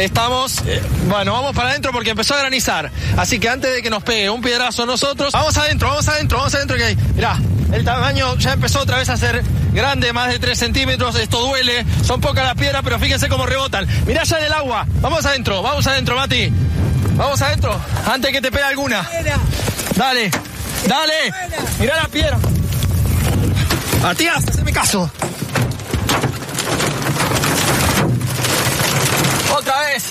[SPEAKER 16] Estamos. eh, bueno, vamos para adentro porque empezó a granizar. Así que antes de que nos pegue un piedrazo a nosotros. Vamos adentro, vamos adentro, vamos adentro que hay. Mirá, el tamaño ya empezó otra vez a ser grande, más de 3 centímetros. Esto duele. Son pocas las piedras, pero fíjense cómo rebotan. Mirá ya en el agua. Vamos adentro, vamos adentro, Mati. Vamos adentro. Antes que te pegue alguna. Dale, dale. Mirá la piedra. Matías, haceme caso. Otra vez.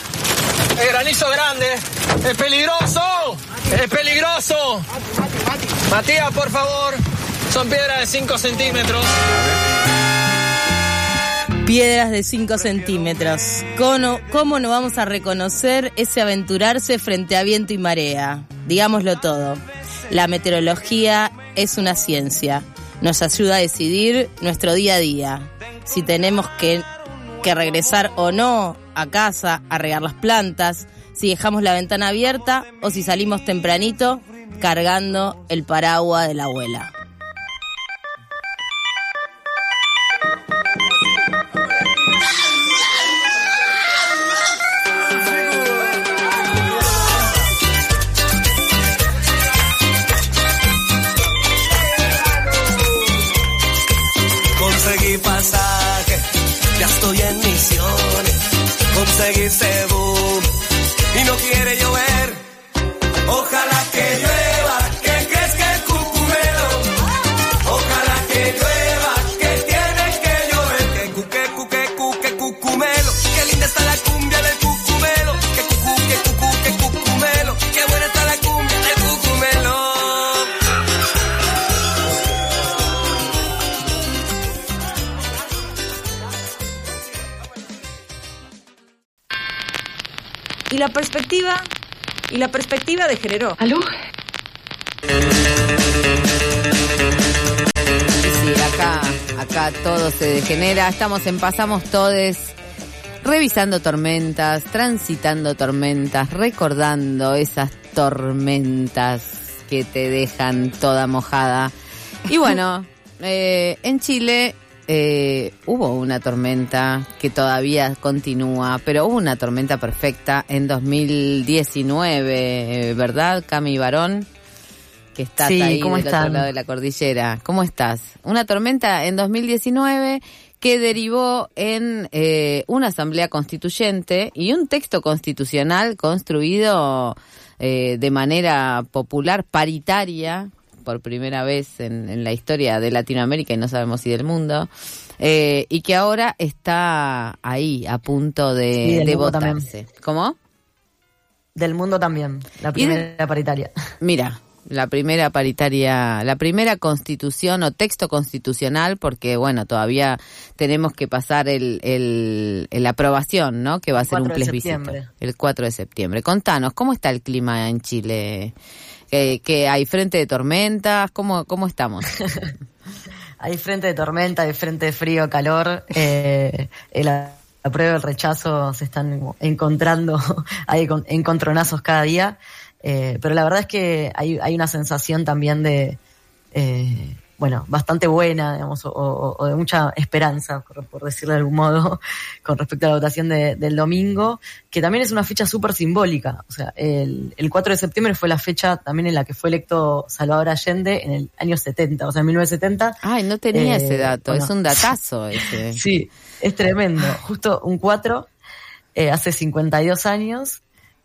[SPEAKER 16] El granizo grande. Es peligroso. Es peligroso. Matías, por favor. Son piedras de 5 centímetros.
[SPEAKER 4] Piedras de 5 centímetros. ¿Cómo, ¿Cómo no vamos a reconocer ese aventurarse frente a viento y marea? Digámoslo todo. La meteorología es una ciencia. Nos ayuda a decidir nuestro día a día. Si tenemos que, que regresar o no a casa a regar las plantas, si dejamos la ventana abierta o si salimos tempranito cargando el paraguas de la abuela.
[SPEAKER 14] Conseguí pasaje, ya estoy en. Conseguí y la
[SPEAKER 2] perspectiva de género.
[SPEAKER 1] ¿Aló? Sí, acá, acá todo se degenera. Estamos en Pasamos Todes, revisando tormentas, transitando tormentas, recordando esas tormentas que te dejan toda mojada. Y bueno, eh, en Chile eh, hubo una tormenta que todavía continúa, pero hubo una tormenta perfecta en 2019, eh, ¿verdad, Cami Barón? Que estás
[SPEAKER 17] Sí,
[SPEAKER 1] ahí
[SPEAKER 17] ¿cómo
[SPEAKER 1] del
[SPEAKER 17] están?
[SPEAKER 1] otro lado de la cordillera. ¿Cómo estás? Una tormenta en 2019 que derivó en eh, una asamblea constituyente y un texto constitucional construido eh, de manera popular, paritaria, por primera vez en, en la historia de Latinoamérica y no sabemos si del mundo, eh, y que ahora está ahí, a punto de,
[SPEAKER 17] Sí,
[SPEAKER 1] de votarse. ¿Cómo?
[SPEAKER 17] Del mundo también, la
[SPEAKER 1] de-
[SPEAKER 17] primera paritaria.
[SPEAKER 1] Mira, la primera paritaria, la primera constitución o texto constitucional, porque bueno, todavía tenemos que pasar el, el, el aprobación, ¿no? Que va a ser un
[SPEAKER 17] 4 de
[SPEAKER 1] plebiscito. El 4 de septiembre. Contanos, ¿cómo está el clima en Chile? ¿Que, que hay frente de tormentas? ¿Cómo, cómo estamos?
[SPEAKER 17] Hay frente de tormenta, hay frente de frío, calor. Eh, el apruebo y el rechazo se están encontrando, hay con- encontronazos cada día. Eh, pero la verdad es que hay, hay una sensación también de, eh, bueno, bastante buena, digamos, o, o- o de mucha esperanza, por, por decirlo de algún modo, con respecto a la votación de- del domingo, que también es una fecha súper simbólica. O sea, el, el 4 de septiembre fue la fecha también en la que fue electo Salvador Allende en el año 70, o sea, en 1970.
[SPEAKER 1] Ay, no tenía
[SPEAKER 17] Eh,
[SPEAKER 1] ese dato,
[SPEAKER 17] bueno.
[SPEAKER 1] es un datazo ese.
[SPEAKER 17] Sí, es tremendo. Justo un 4 eh, hace 52 años.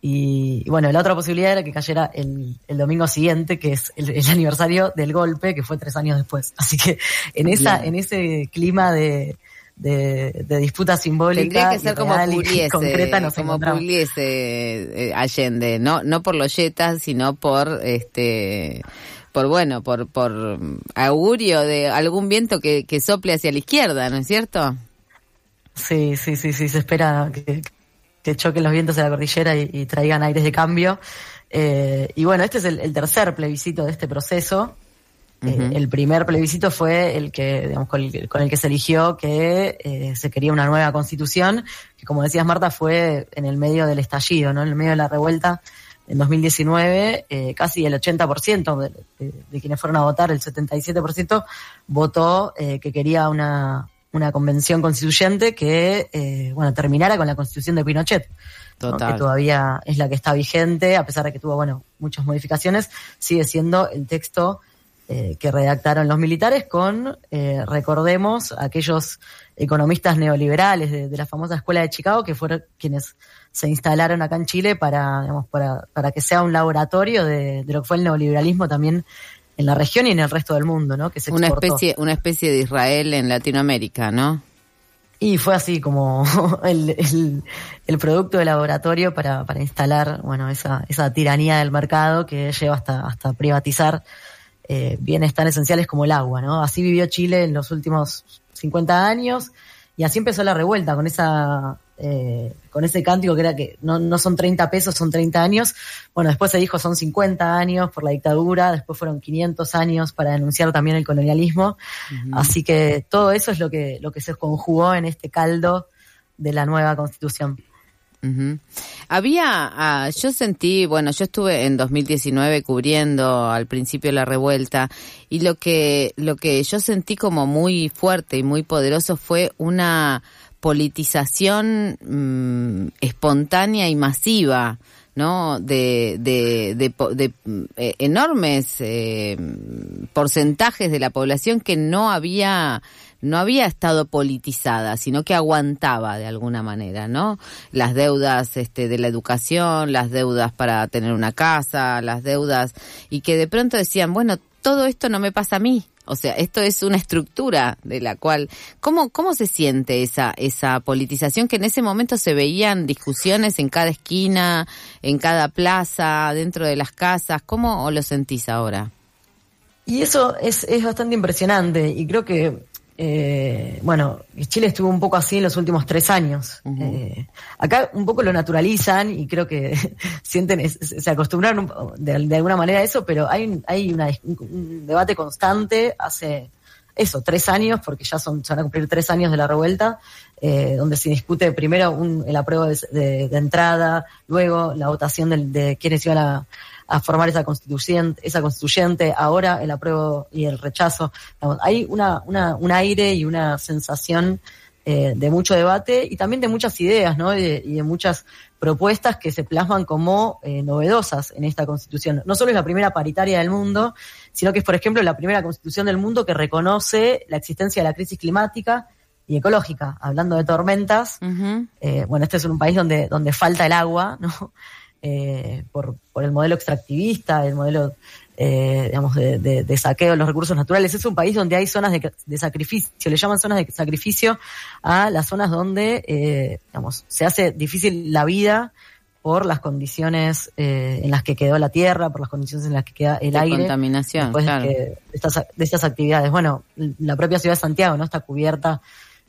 [SPEAKER 17] Y, y bueno, la otra posibilidad era que cayera el, el domingo siguiente, que es el, el aniversario del golpe, que fue tres años después. Así que en esa,
[SPEAKER 1] Bien.
[SPEAKER 17] en ese clima de, de, de disputa simbólica
[SPEAKER 1] Tendría que ser como Pugliese,
[SPEAKER 17] concreta nos
[SPEAKER 1] como. Pugliese, eh, Allende, no no por los yetas, sino por este por bueno, por por augurio de algún viento que, que sople hacia la izquierda, ¿no es cierto?
[SPEAKER 17] Sí, sí, sí, sí, se espera que, que choquen los vientos de la cordillera y, y traigan aires de cambio. Eh, y bueno, este es el, el tercer plebiscito de este proceso. Eh, el primer plebiscito fue el que, digamos, con el, con el que se eligió que eh, se quería una nueva constitución, que como decías Marta, fue en el medio del estallido, ¿no? En el medio de la revuelta en 2019, eh, casi el 80% de, de- de quienes fueron a votar, el 77%, votó eh, que quería una, una convención constituyente que, eh, bueno, terminara con la constitución de Pinochet. que todavía es la que está vigente, a pesar de que tuvo, bueno, muchas modificaciones, sigue siendo el texto eh, que redactaron los militares con, eh, recordemos, aquellos economistas neoliberales de, de la famosa escuela de Chicago que fueron quienes se instalaron acá en Chile para, digamos, para, para que sea un laboratorio de, de lo que fue el neoliberalismo también en la región y en el resto del mundo, ¿no? Que se
[SPEAKER 1] Una
[SPEAKER 17] exportó.
[SPEAKER 1] especie una especie de Israel en Latinoamérica, ¿no?
[SPEAKER 17] Y fue así como el, el, el producto de laboratorio para, para instalar, bueno, esa, esa tiranía del mercado que lleva hasta, hasta privatizar eh, bienes tan esenciales como el agua, ¿no? Así vivió Chile en los últimos 50 años y así empezó la revuelta con esa eh, con ese cántico que era que no, no son 30 pesos, son 30 años. Bueno, después se dijo son 50 años por la dictadura, después fueron 500 años para denunciar también el colonialismo. Así que todo eso es lo que, lo que se conjugó en este caldo de la nueva constitución.
[SPEAKER 1] Había, ah, yo sentí, bueno, yo estuve en 2019 cubriendo al principio la revuelta y lo que, lo que yo sentí como muy fuerte y muy poderoso fue una politización mm, espontánea y masiva, ¿no? De, de, de, de, eh, enormes eh, porcentajes de la población que no había no había estado politizada, sino que aguantaba de alguna manera, ¿no? Las deudas este, de la educación, las deudas para tener una casa, las deudas, y que de pronto decían, bueno, todo esto no me pasa a mí. O sea, esto es una estructura de la cual, ¿cómo, cómo se siente esa, esa politización que en ese momento se veían discusiones en cada esquina, en cada plaza, dentro de las casas? ¿Cómo lo sentís ahora?
[SPEAKER 17] Y eso es, es bastante impresionante y creo que, eh, bueno, Chile estuvo un poco así en los últimos tres años. Eh, acá un poco lo naturalizan y creo que sienten, es- se acostumbraron de, de alguna manera a eso, pero hay, un- hay una, un, debate constante hace eso, tres años, porque ya son, se van a cumplir tres años de la revuelta, eh, donde se discute primero un, el apruebo de, de- de entrada, luego la votación del- de, quienes iban a, a formar esa constituyente, esa constituyente, ahora el apruebo y el rechazo. Hay una, una, un aire y una sensación eh, de mucho debate y también de muchas ideas, ¿no? Y de, y de muchas propuestas que se plasman como eh, novedosas en esta constitución. No solo es la primera paritaria del mundo, sino que es, por ejemplo, la primera constitución del mundo que reconoce la existencia de la crisis climática y ecológica. Hablando de tormentas, eh, bueno, este es un país donde, donde falta el agua, ¿no? Eh, por, por el modelo extractivista, el modelo, eh, digamos, de, de- de saqueo de los recursos naturales. Es un país donde hay zonas de, de sacrificio, le llaman zonas de sacrificio a las zonas donde, eh, digamos, se hace difícil la vida por las condiciones eh, en las que quedó la tierra, por las condiciones en las que queda el aire.
[SPEAKER 1] contaminación, claro.
[SPEAKER 17] que- de estas, de estas actividades. Bueno, la propia ciudad de Santiago, ¿no? Está cubierta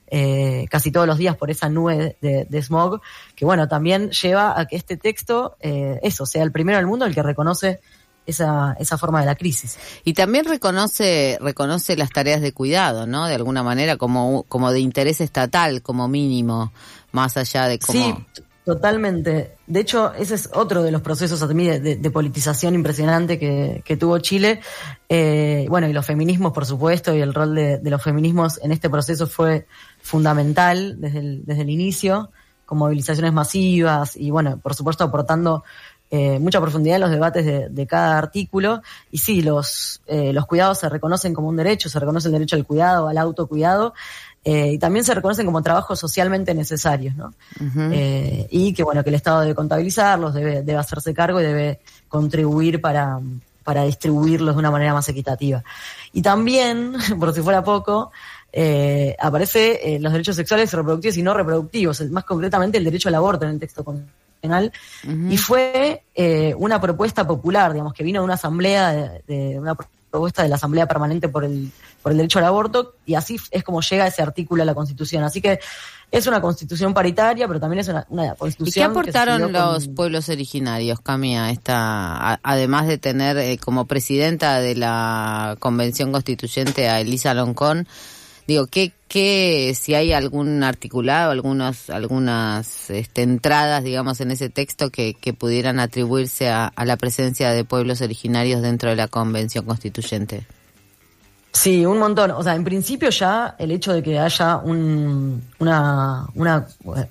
[SPEAKER 17] eh, casi todos los días por esa nube de, de smog, que bueno, también lleva a que este texto, eh, eso, sea el primero del mundo el que reconoce esa, esa forma de la crisis.
[SPEAKER 1] Y también reconoce, reconoce las tareas de cuidado, ¿no? De alguna manera como, como de interés estatal, como mínimo, más allá de cómo...
[SPEAKER 17] Sí, totalmente. De hecho, ese es otro de los procesos a mí de, de- de politización impresionante que, que tuvo Chile. Eh, bueno, y los feminismos, por supuesto, y el rol de, de los feminismos en este proceso fue fundamental desde el, desde el inicio, con movilizaciones masivas y, bueno, por supuesto, aportando eh, mucha profundidad en los debates de, de cada artículo. Y sí, los, eh, los cuidados se reconocen como un derecho, se reconoce el derecho al cuidado, al autocuidado, eh, y también se reconocen como trabajos socialmente necesarios, ¿no? Eh, y que bueno, que el Estado debe contabilizarlos, debe, debe hacerse cargo y debe contribuir para, para distribuirlos de una manera más equitativa. Y también, por si fuera poco, eh, aparece eh, los derechos sexuales reproductivos y no reproductivos, más concretamente el derecho al aborto en el texto constitucional, y fue eh, una propuesta popular, digamos, que vino de una asamblea, de, de una propuesta de la Asamblea Permanente por el, por el derecho al aborto, y así es como llega ese artículo a la Constitución. Así que es una constitución paritaria, pero también es una, una
[SPEAKER 1] ¿Y qué
[SPEAKER 17] constitución. que se
[SPEAKER 1] aportaron
[SPEAKER 17] con-
[SPEAKER 1] los pueblos originarios, Camila, esta, a- además de tener eh, como presidenta de la Convención Constituyente a Elisa Loncón? Digo, ¿qué, qué, si hay algún articulado, algunos, algunas este, entradas, digamos, en ese texto que, que pudieran atribuirse a, a la presencia de pueblos originarios dentro de la Convención Constituyente?
[SPEAKER 17] Sí, un montón. O sea, en principio ya el hecho de que haya un, una, una,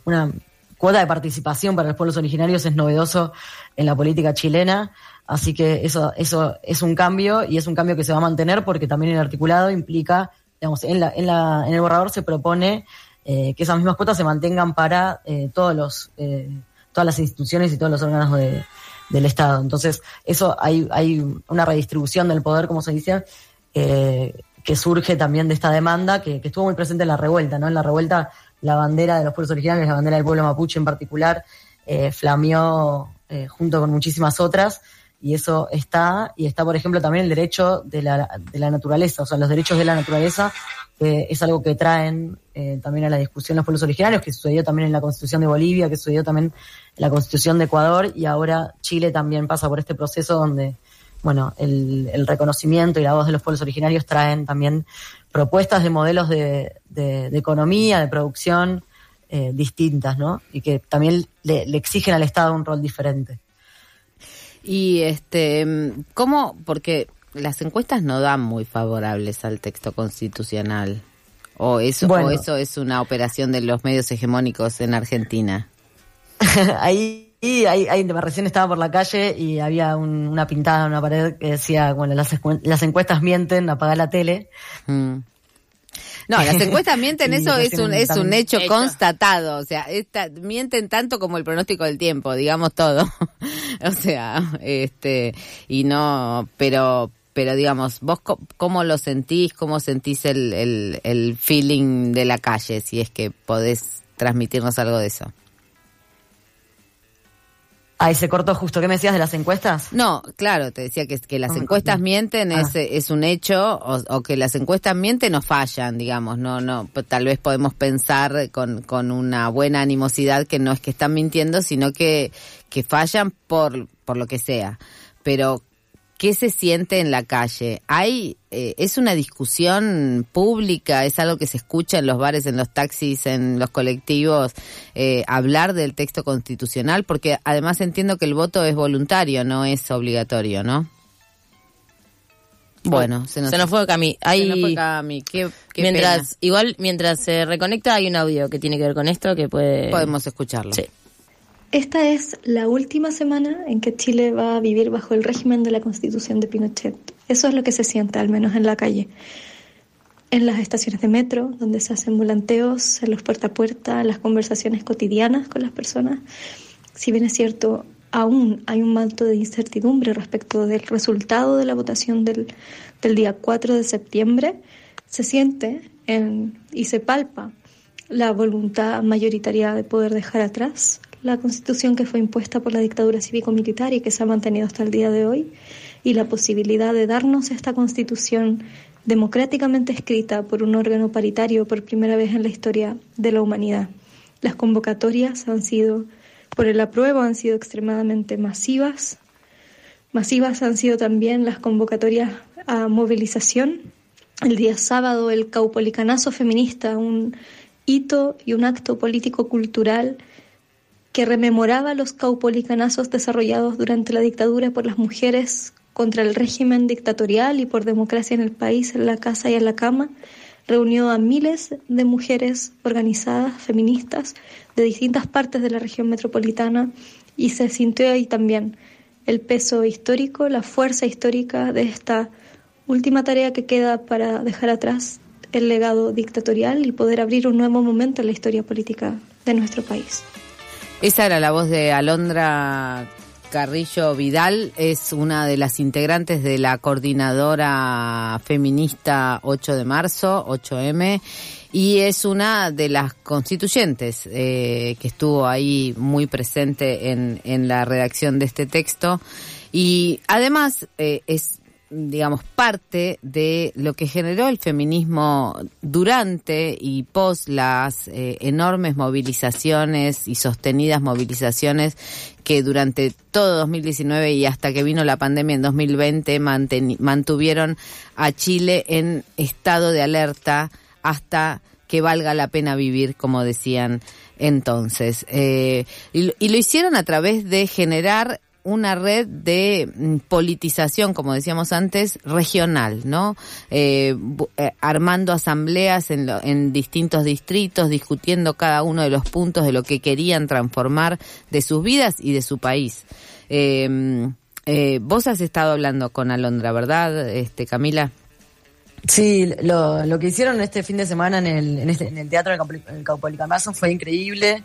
[SPEAKER 17] una cuota de participación para los pueblos originarios es novedoso en la política chilena. Así que eso, eso es un cambio y es un cambio que se va a mantener porque también el articulado implica, digamos, en, la, en, la, en el borrador se propone eh, que esas mismas cuotas se mantengan para eh, todos los, eh, todas las instituciones y todos los órganos de, del Estado. Entonces, eso hay, hay una redistribución del poder, como se dice, eh, que surge también de esta demanda, que, que estuvo muy presente en la revuelta, ¿no? En la revuelta, la bandera de los pueblos originarios, la bandera del pueblo mapuche en particular, eh, flameó eh, junto con muchísimas otras, y eso está, y está, por ejemplo, también el derecho de la, de la naturaleza, o sea, los derechos de la naturaleza, que es algo que traen eh, también a la discusión los pueblos originarios, que sucedió también en la Constitución de Bolivia, que sucedió también en la Constitución de Ecuador, y ahora Chile también pasa por este proceso donde, bueno, el, el reconocimiento y la voz de los pueblos originarios traen también propuestas de modelos de, de, economía, de producción eh, distintas, ¿no? Y que también le exigen al Estado un rol diferente.
[SPEAKER 1] Y este, ¿cómo? Porque las encuestas no dan muy favorables al texto constitucional. O eso,
[SPEAKER 17] Bueno.
[SPEAKER 1] o eso es una operación de los medios hegemónicos en Argentina.
[SPEAKER 17] ahí, ahí, ahí recién estaba por la calle y había un- una pintada en una pared que decía, bueno, las, las encuestas mienten, apaga la tele.
[SPEAKER 1] Mm. No, las encuestas mienten, eso es un, es un hecho, constatado. O sea, esta- mienten tanto como el pronóstico del tiempo, digamos todo. o sea, este, y no, pero, pero digamos, vos co- cómo lo sentís, cómo sentís el, el, el feeling de la calle, si es que podés transmitirnos algo de eso.
[SPEAKER 17] Ahí se cortó justo. ¿Qué me decías de las encuestas?
[SPEAKER 1] No, claro, te decía que, que las
[SPEAKER 17] Ah,
[SPEAKER 1] encuestas mienten
[SPEAKER 17] Ah.
[SPEAKER 1] es, es un hecho o, o que las encuestas mienten o fallan, digamos, no, no, tal vez podemos pensar con, con una buena animosidad que no es que están mintiendo, sino que, que fallan por, por lo que sea. Pero, ¿qué se siente en la calle? Hay, eh, es una discusión pública, es algo que se escucha en los bares, en los taxis, en los colectivos, eh, hablar del texto constitucional, porque además entiendo que el voto es voluntario, no es obligatorio, ¿no? Bueno, se nos,
[SPEAKER 4] se nos fue Cami. Hay,
[SPEAKER 1] se nos fue Cami. Qué, qué
[SPEAKER 4] mientras,
[SPEAKER 1] pena.
[SPEAKER 4] igual, mientras se reconecta, hay un audio que tiene que ver con esto que puede.
[SPEAKER 1] Podemos escucharlo.
[SPEAKER 4] Sí.
[SPEAKER 18] Esta es la última semana en que Chile va a vivir bajo el régimen de la constitución de Pinochet. Eso es lo que se siente, al menos en la calle. En las estaciones de metro, donde se hacen volanteos, en los puerta a puerta, en las conversaciones cotidianas con las personas. Si bien es cierto, aún hay un manto de incertidumbre respecto del resultado de la votación del, del día 4 de septiembre, se siente en- y se palpa la voluntad mayoritaria de poder dejar atrás la constitución que fue impuesta por la dictadura cívico-militar y que se ha mantenido hasta el día de hoy, y la posibilidad de darnos esta constitución democráticamente escrita por un órgano paritario por primera vez en la historia de la humanidad. Las convocatorias han sido, por el apruebo, han sido extremadamente masivas. Masivas han sido también las convocatorias a movilización. El día sábado, el caupolicanazo feminista, un hito y un acto político-cultural que rememoraba los caupolicanazos desarrollados durante la dictadura por las mujeres contra el régimen dictatorial y por democracia en el país, en la casa y en la cama, reunió a miles de mujeres organizadas, feministas, de distintas partes de la región metropolitana y se sintió ahí también el peso histórico, la fuerza histórica de esta última tarea que queda para dejar atrás el legado dictatorial y poder abrir un nuevo momento en la historia política de nuestro país.
[SPEAKER 1] Esa era la voz de Alondra Carrillo Vidal, es una de las integrantes de la coordinadora feminista 8 de marzo, 8M, y es una de las constituyentes eh, que estuvo ahí muy presente en, la redacción de este texto. Y además eh, es digamos, parte de lo que generó el feminismo durante y pos las eh, enormes movilizaciones y sostenidas movilizaciones que durante todo 2019 y hasta que vino la pandemia en 2020 manteni- mantuvieron a Chile en estado de alerta hasta que valga la pena vivir, como decían entonces. Eh, y lo hicieron a través de generar una red de mm, politización, como decíamos antes, regional, ¿no? Eh, eh, armando asambleas en, lo- en distintos distritos, discutiendo cada uno de los puntos de lo que querían transformar de sus vidas y de su país. Eh, vos has estado hablando con Alondra, ¿verdad, este Camila?
[SPEAKER 17] Sí, lo, lo que hicieron este fin de semana en el, en este, en el Teatro del Caupoli- el Caupolicamazo fue increíble.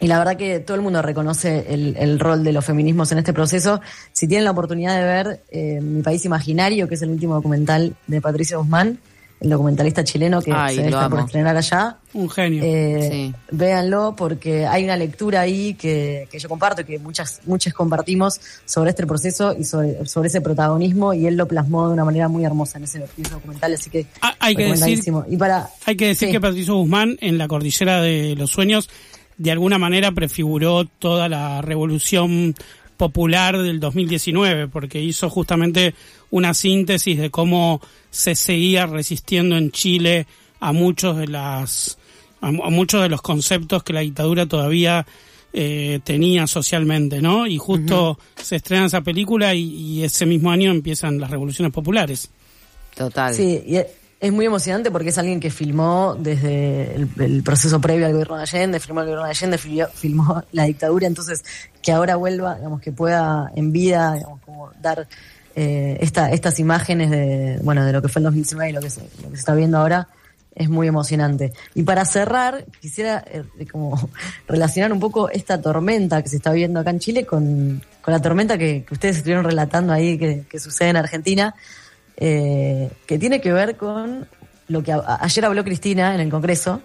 [SPEAKER 17] Y la verdad que todo el mundo reconoce el, el rol de los feminismos en este proceso. Si tienen la oportunidad de ver eh, Mi País Imaginario, que es el último documental de Patricia Guzmán, el documentalista chileno que
[SPEAKER 1] Ay,
[SPEAKER 17] se
[SPEAKER 1] lo
[SPEAKER 17] estar por
[SPEAKER 1] amo.
[SPEAKER 17] estrenar allá.
[SPEAKER 5] Un genio.
[SPEAKER 17] Eh, Véanlo porque hay una lectura ahí que, que yo comparto, que muchas, muchas compartimos sobre este proceso y sobre, sobre ese protagonismo y él lo plasmó de una manera muy hermosa en ese, en ese documental, así que
[SPEAKER 5] Ah, hay que decir,
[SPEAKER 17] y para
[SPEAKER 5] hay que, decir
[SPEAKER 17] sí.
[SPEAKER 5] que Patricio Guzmán en la Cordillera de los Sueños de alguna manera prefiguró toda la revolución popular del 2019 porque hizo justamente una síntesis de cómo se seguía resistiendo en Chile a muchos de las a, mu- a muchos de los conceptos que la dictadura todavía eh, tenía socialmente, ¿no? Y justo se estrena esa película y, y ese mismo año empiezan las revoluciones populares.
[SPEAKER 1] Total.
[SPEAKER 17] Sí, y es- muy emocionante porque es alguien que filmó desde el, proceso previo al gobierno de Allende, filmó el gobierno de Allende, filmó, filmó la dictadura, entonces que ahora vuelva, digamos, que pueda en vida, digamos, como dar eh, esta, estas imágenes de, bueno, de lo que fue el 2019 y lo que se, lo que se está viendo ahora, es muy emocionante. Y para cerrar, quisiera eh, como relacionar un poco esta tormenta que se está viendo acá en Chile con, con la tormenta que, que ustedes estuvieron relatando ahí que, que sucede en Argentina eh, que tiene que ver con lo que ayer habló Cristina en el Congreso,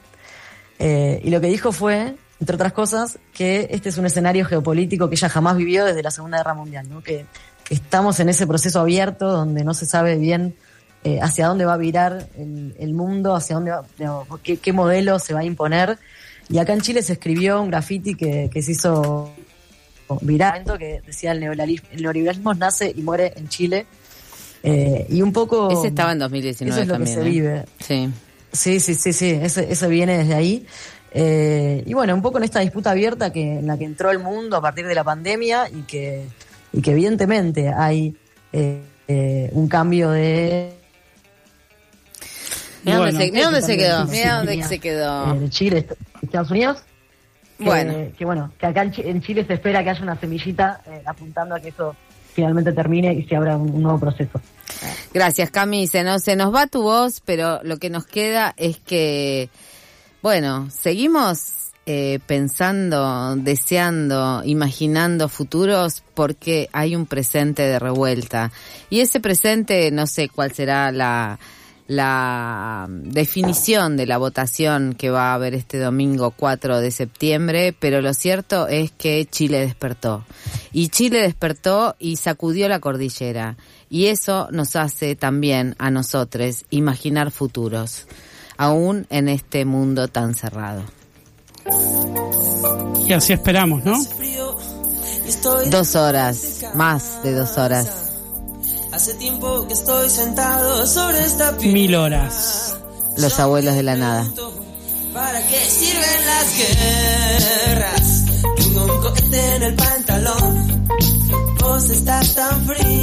[SPEAKER 17] eh, y lo que dijo fue, entre otras cosas, que este es un escenario geopolítico que ella jamás vivió desde la Segunda Guerra Mundial, ¿no? que, estamos en ese proceso abierto donde no se sabe bien eh, hacia dónde va a virar el, el mundo, hacia dónde va, qué modelo se va a imponer. Y acá en Chile se escribió un graffiti que, que se hizo viral, que decía el neoliberalismo, el neoliberalismo nace y muere en Chile. Eh, y un poco...
[SPEAKER 1] Ese estaba en 2019
[SPEAKER 17] Eso es lo
[SPEAKER 1] también,
[SPEAKER 17] que se
[SPEAKER 1] ¿eh?
[SPEAKER 17] vive.
[SPEAKER 1] Sí.
[SPEAKER 17] Sí, sí, sí, sí, eso, eso viene desde ahí. Eh, y bueno, un poco en esta disputa abierta que, en la que entró el mundo a partir de la pandemia y que, y que evidentemente hay eh, eh, un cambio de...
[SPEAKER 1] Mira dónde se- mira dónde se quedó, mira dónde se quedó.
[SPEAKER 17] eh, Chile, Estados Unidos. Que-
[SPEAKER 1] Bueno.
[SPEAKER 17] Que bueno, que acá en Chi- en Chile se espera que haya una semillita eh, apuntando a que eso finalmente termine y se abra un, un nuevo proceso.
[SPEAKER 1] Gracias, Cami. Se nos, se nos va tu voz, pero lo que nos queda es que, bueno, seguimos eh, pensando, deseando, imaginando futuros porque hay un presente de revuelta. Y ese presente, no sé cuál será la, la definición de la votación que va a haber este domingo 4 de septiembre, pero lo cierto es que Chile despertó. Y Chile despertó y sacudió la cordillera. Y eso nos hace también a nosotros imaginar futuros, aún en este mundo tan cerrado.
[SPEAKER 5] Y así esperamos, ¿no?
[SPEAKER 1] Dos horas, más de dos horas.
[SPEAKER 7] Hace tiempo que estoy sentado sobre esta.
[SPEAKER 5] Mil horas.
[SPEAKER 1] Los abuelos de la nada.
[SPEAKER 7] ¿Para qué sirven las guerras? Tengo un cohete en el pantalón. Vos estás tan fría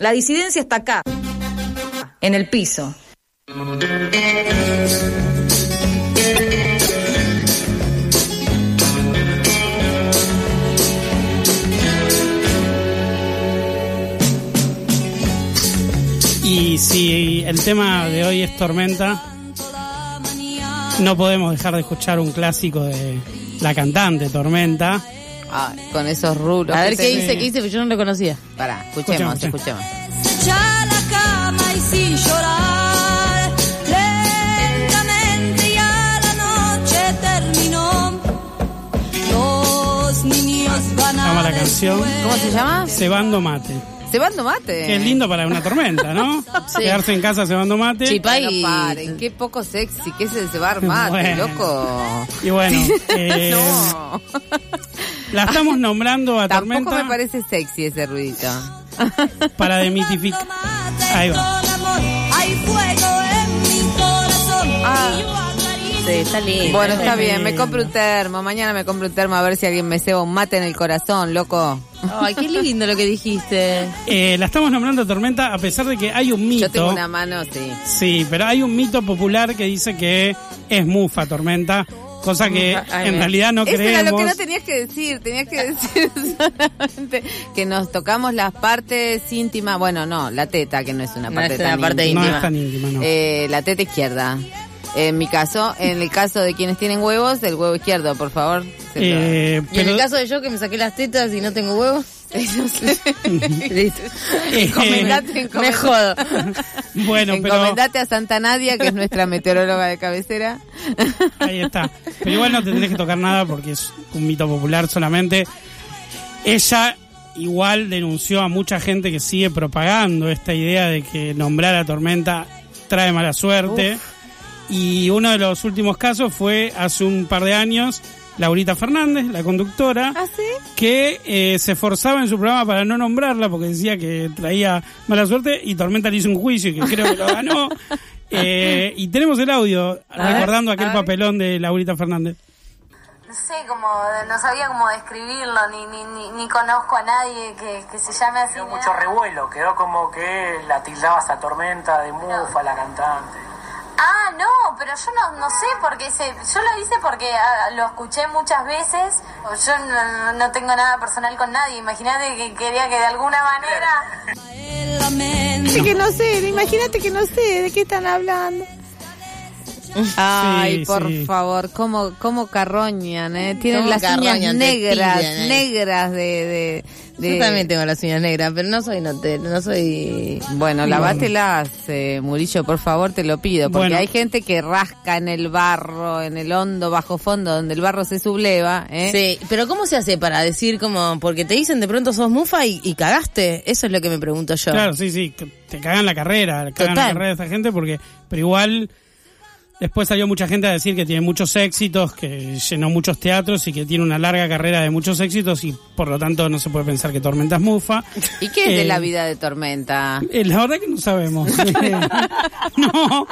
[SPEAKER 2] La disidencia está acá, en el piso.
[SPEAKER 5] Y si el tema de hoy es tormenta, no podemos dejar de escuchar un clásico de la cantante Tormenta.
[SPEAKER 1] Ah, con esos rulos.
[SPEAKER 4] A ver
[SPEAKER 1] que
[SPEAKER 4] qué dice, qué dice, porque yo no lo conocía.
[SPEAKER 1] Pará, escuchemos,
[SPEAKER 5] Escuchemos,
[SPEAKER 1] escuchemos.
[SPEAKER 10] a la cama y sin llorar. Lentamente ya la noche terminó. Los niños van
[SPEAKER 5] Se llama
[SPEAKER 10] a
[SPEAKER 5] la canción.
[SPEAKER 1] ¿Cómo se llama?
[SPEAKER 5] Cebando mate.
[SPEAKER 1] Cebando mate.
[SPEAKER 5] Que es lindo para una tormenta, ¿no?
[SPEAKER 1] Sí.
[SPEAKER 5] Quedarse en casa cebando mate.
[SPEAKER 1] Bueno, paren, qué poco sexy, qué es el cebar mate,
[SPEAKER 5] Bueno.
[SPEAKER 1] loco.
[SPEAKER 5] Y bueno, eh,
[SPEAKER 1] no.
[SPEAKER 5] la estamos nombrando a
[SPEAKER 1] Tampoco
[SPEAKER 5] Tormenta
[SPEAKER 1] me parece sexy ese ruidito.
[SPEAKER 5] para demitificar. Ahí va.
[SPEAKER 10] Hay fuego en mi corazón.
[SPEAKER 1] Ah.
[SPEAKER 4] Sí, está lindo.
[SPEAKER 1] Bueno, está bien, me compro un termo. Mañana me compro un termo a ver si alguien me ceba un mate en el corazón, loco.
[SPEAKER 4] Ay, qué lindo lo que dijiste.
[SPEAKER 5] Eh, la estamos nombrando tormenta a pesar de que hay un mito.
[SPEAKER 1] Yo tengo una mano, sí.
[SPEAKER 5] Sí, pero hay un mito popular que dice que es mufa tormenta, cosa que
[SPEAKER 1] Ay,
[SPEAKER 5] en
[SPEAKER 1] me-
[SPEAKER 5] realidad no
[SPEAKER 1] Eso
[SPEAKER 5] creemos.
[SPEAKER 1] era lo que no tenías que decir, tenías que decir solamente que nos tocamos las partes íntimas, bueno, no, la teta, que no es una
[SPEAKER 4] No
[SPEAKER 1] parte
[SPEAKER 4] es una
[SPEAKER 1] tan
[SPEAKER 4] parte
[SPEAKER 1] íntima.
[SPEAKER 5] No es tan íntima, no.
[SPEAKER 1] Eh, la teta izquierda. En mi caso, en el caso de quienes tienen huevos, el huevo izquierdo, por favor.
[SPEAKER 5] Eh,
[SPEAKER 4] Y en el caso de yo que me saqué las tetas y no tengo huevos.
[SPEAKER 1] Encomendate, encomendate.
[SPEAKER 4] Me jodo.
[SPEAKER 5] Bueno, pero
[SPEAKER 1] Encomendate a Santa Nadia, que es nuestra meteoróloga de cabecera.
[SPEAKER 5] ahí está. Pero igual no tendrés que tocar nada porque es un mito popular solamente. Ella igual denunció a mucha gente que sigue propagando esta idea de que nombrar a Tormenta trae mala suerte. Y uno de los últimos casos fue hace un par de años, Laurita Fernández, la conductora,
[SPEAKER 1] ¿Ah, sí?
[SPEAKER 5] que eh, se esforzaba en su programa para no nombrarla porque decía que traía mala suerte y Tormenta le hizo un juicio y que creo que lo ganó. Eh, y tenemos el audio
[SPEAKER 19] A
[SPEAKER 5] recordando
[SPEAKER 19] ver,
[SPEAKER 5] aquel papelón de Laurita Fernández.
[SPEAKER 19] No sé, como no sabía cómo describirlo, ni, ni, ni, ni conozco a nadie que, que se llame así.
[SPEAKER 20] Quedó mucho revuelo, quedó como que la tildabas a Tormenta de mufa, la cantante.
[SPEAKER 19] Ah, no, pero yo no, no sé porque se, yo lo hice porque ah, lo escuché muchas veces. o Yo no, no tengo nada personal con nadie. Imagínate que quería que de alguna manera.
[SPEAKER 1] Sí que no sé, imagínate que no sé de qué están hablando. Ay,
[SPEAKER 4] Sí,
[SPEAKER 1] por
[SPEAKER 4] sí.
[SPEAKER 1] favor, cómo, cómo carroñan, ¿eh? Tienen
[SPEAKER 4] Cómo
[SPEAKER 1] las uñas
[SPEAKER 4] carroñan, te
[SPEAKER 1] negras,
[SPEAKER 4] pillan, ¿eh?
[SPEAKER 1] negras de... de, de-
[SPEAKER 4] Yo también tengo las uñas negras, pero no soy notero, no soy...
[SPEAKER 1] Bueno, lavátelas, eh, Murillo, por favor, te lo pido, porque
[SPEAKER 4] Bueno.
[SPEAKER 1] hay gente que rasca en el barro, en el hondo, bajo fondo, donde el barro se subleva, ¿eh?
[SPEAKER 4] Sí, pero ¿cómo se hace para decir como, porque te dicen de pronto sos mufa y, y cagaste? Eso es lo que me pregunto yo.
[SPEAKER 5] Claro, sí, sí, te cagan la carrera, cagan la carrera de esta gente porque, pero igual después salió mucha gente a decir que tiene muchos éxitos, que llenó muchos teatros y que tiene una larga carrera de muchos éxitos y por lo tanto no se puede pensar que Tormenta es mufa.
[SPEAKER 1] ¿Y qué es de
[SPEAKER 5] Eh,
[SPEAKER 1] la vida de Tormenta?
[SPEAKER 5] eh, la verdad que no sabemos. no.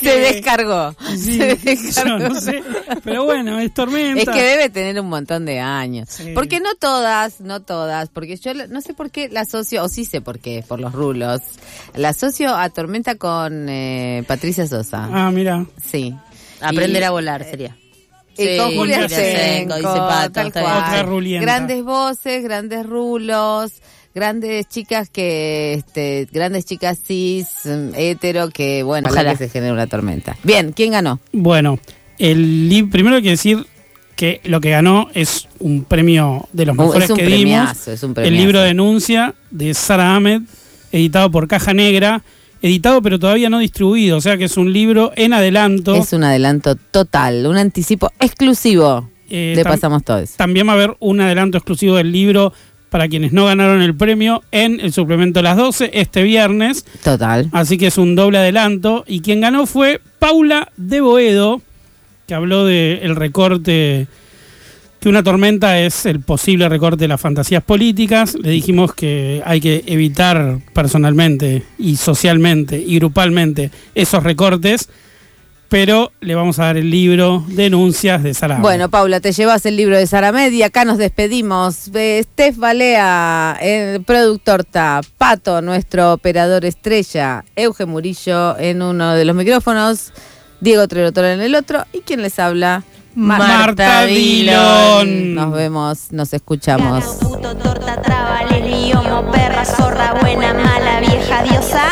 [SPEAKER 1] Se descargó.
[SPEAKER 5] Sí,
[SPEAKER 1] se
[SPEAKER 5] sé yo,
[SPEAKER 1] descargó.
[SPEAKER 5] no sé. Pero bueno, es Tormenta.
[SPEAKER 1] Es que debe tener un montón de años.
[SPEAKER 5] Sí.
[SPEAKER 1] Porque no todas, no todas, porque yo no sé por qué la asocio, o sí sé por qué, por los rulos, la asocio a Tormenta con eh, Patricia Sosa.
[SPEAKER 5] Ah, mira.
[SPEAKER 1] Sí.
[SPEAKER 4] Aprender
[SPEAKER 1] Y-
[SPEAKER 4] a volar sería.
[SPEAKER 1] Y
[SPEAKER 4] Sí,
[SPEAKER 1] con Julia
[SPEAKER 4] Julia
[SPEAKER 1] Senco,
[SPEAKER 4] Senco, dice Pato,
[SPEAKER 1] tal
[SPEAKER 4] está
[SPEAKER 1] cual.
[SPEAKER 4] bien. Otra rulienta.
[SPEAKER 1] Grandes voces, grandes rulos, grandes chicas que, este, grandes chicas cis, hetero, que bueno, ojalá
[SPEAKER 4] Ojalá.
[SPEAKER 1] que se genere una tormenta. Bien, ¿quién ganó?
[SPEAKER 5] Bueno, el primero hay que decir que lo que ganó es un premio de los
[SPEAKER 1] Uh,
[SPEAKER 5] mejores
[SPEAKER 1] es un
[SPEAKER 5] que dimos.
[SPEAKER 1] es un
[SPEAKER 5] el libro Denuncia de Sara Ahmed, editado por Caja Negra, editado pero todavía no distribuido, o sea que es un libro en adelanto.
[SPEAKER 1] Es un adelanto total, un anticipo exclusivo.
[SPEAKER 5] Eh,
[SPEAKER 1] Le
[SPEAKER 5] tam-
[SPEAKER 1] pasamos todos.
[SPEAKER 5] También va a haber un adelanto exclusivo del libro para quienes no ganaron el premio en el suplemento a las 12 este viernes.
[SPEAKER 1] Total.
[SPEAKER 5] Así que es un doble adelanto. Y quien ganó fue Paula de Boedo, que habló del recorte, que una tormenta es el posible recorte de las fantasías políticas. Le dijimos que hay que evitar personalmente y socialmente y grupalmente esos recortes. Pero le vamos a dar el libro Denuncias de Sara.
[SPEAKER 1] Bueno, Paula, te llevas el libro de Sara Med y acá nos despedimos. Eh, Steph Balea, el productor Ta, Pato, nuestro operador estrella, Euge Murillo en uno de los micrófonos, Diego Trerotola en el otro, y quien les habla,
[SPEAKER 5] Marta Dillon.
[SPEAKER 1] Nos vemos, nos escuchamos.
[SPEAKER 21] Puto, torta, traba, leliomo, perra, zorra, buena, mala, vieja, diosa.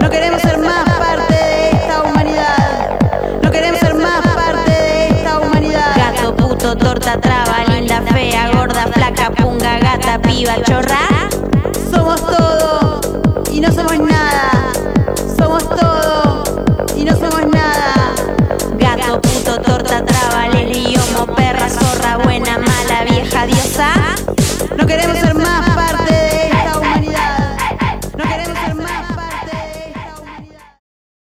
[SPEAKER 21] No queremos ser más parte de esta humanidad. No queremos ser más parte de esta humanidad. Gato, puto, torta, traba, linda, fea, gorda, flaca, punga, gata, piba, chorra.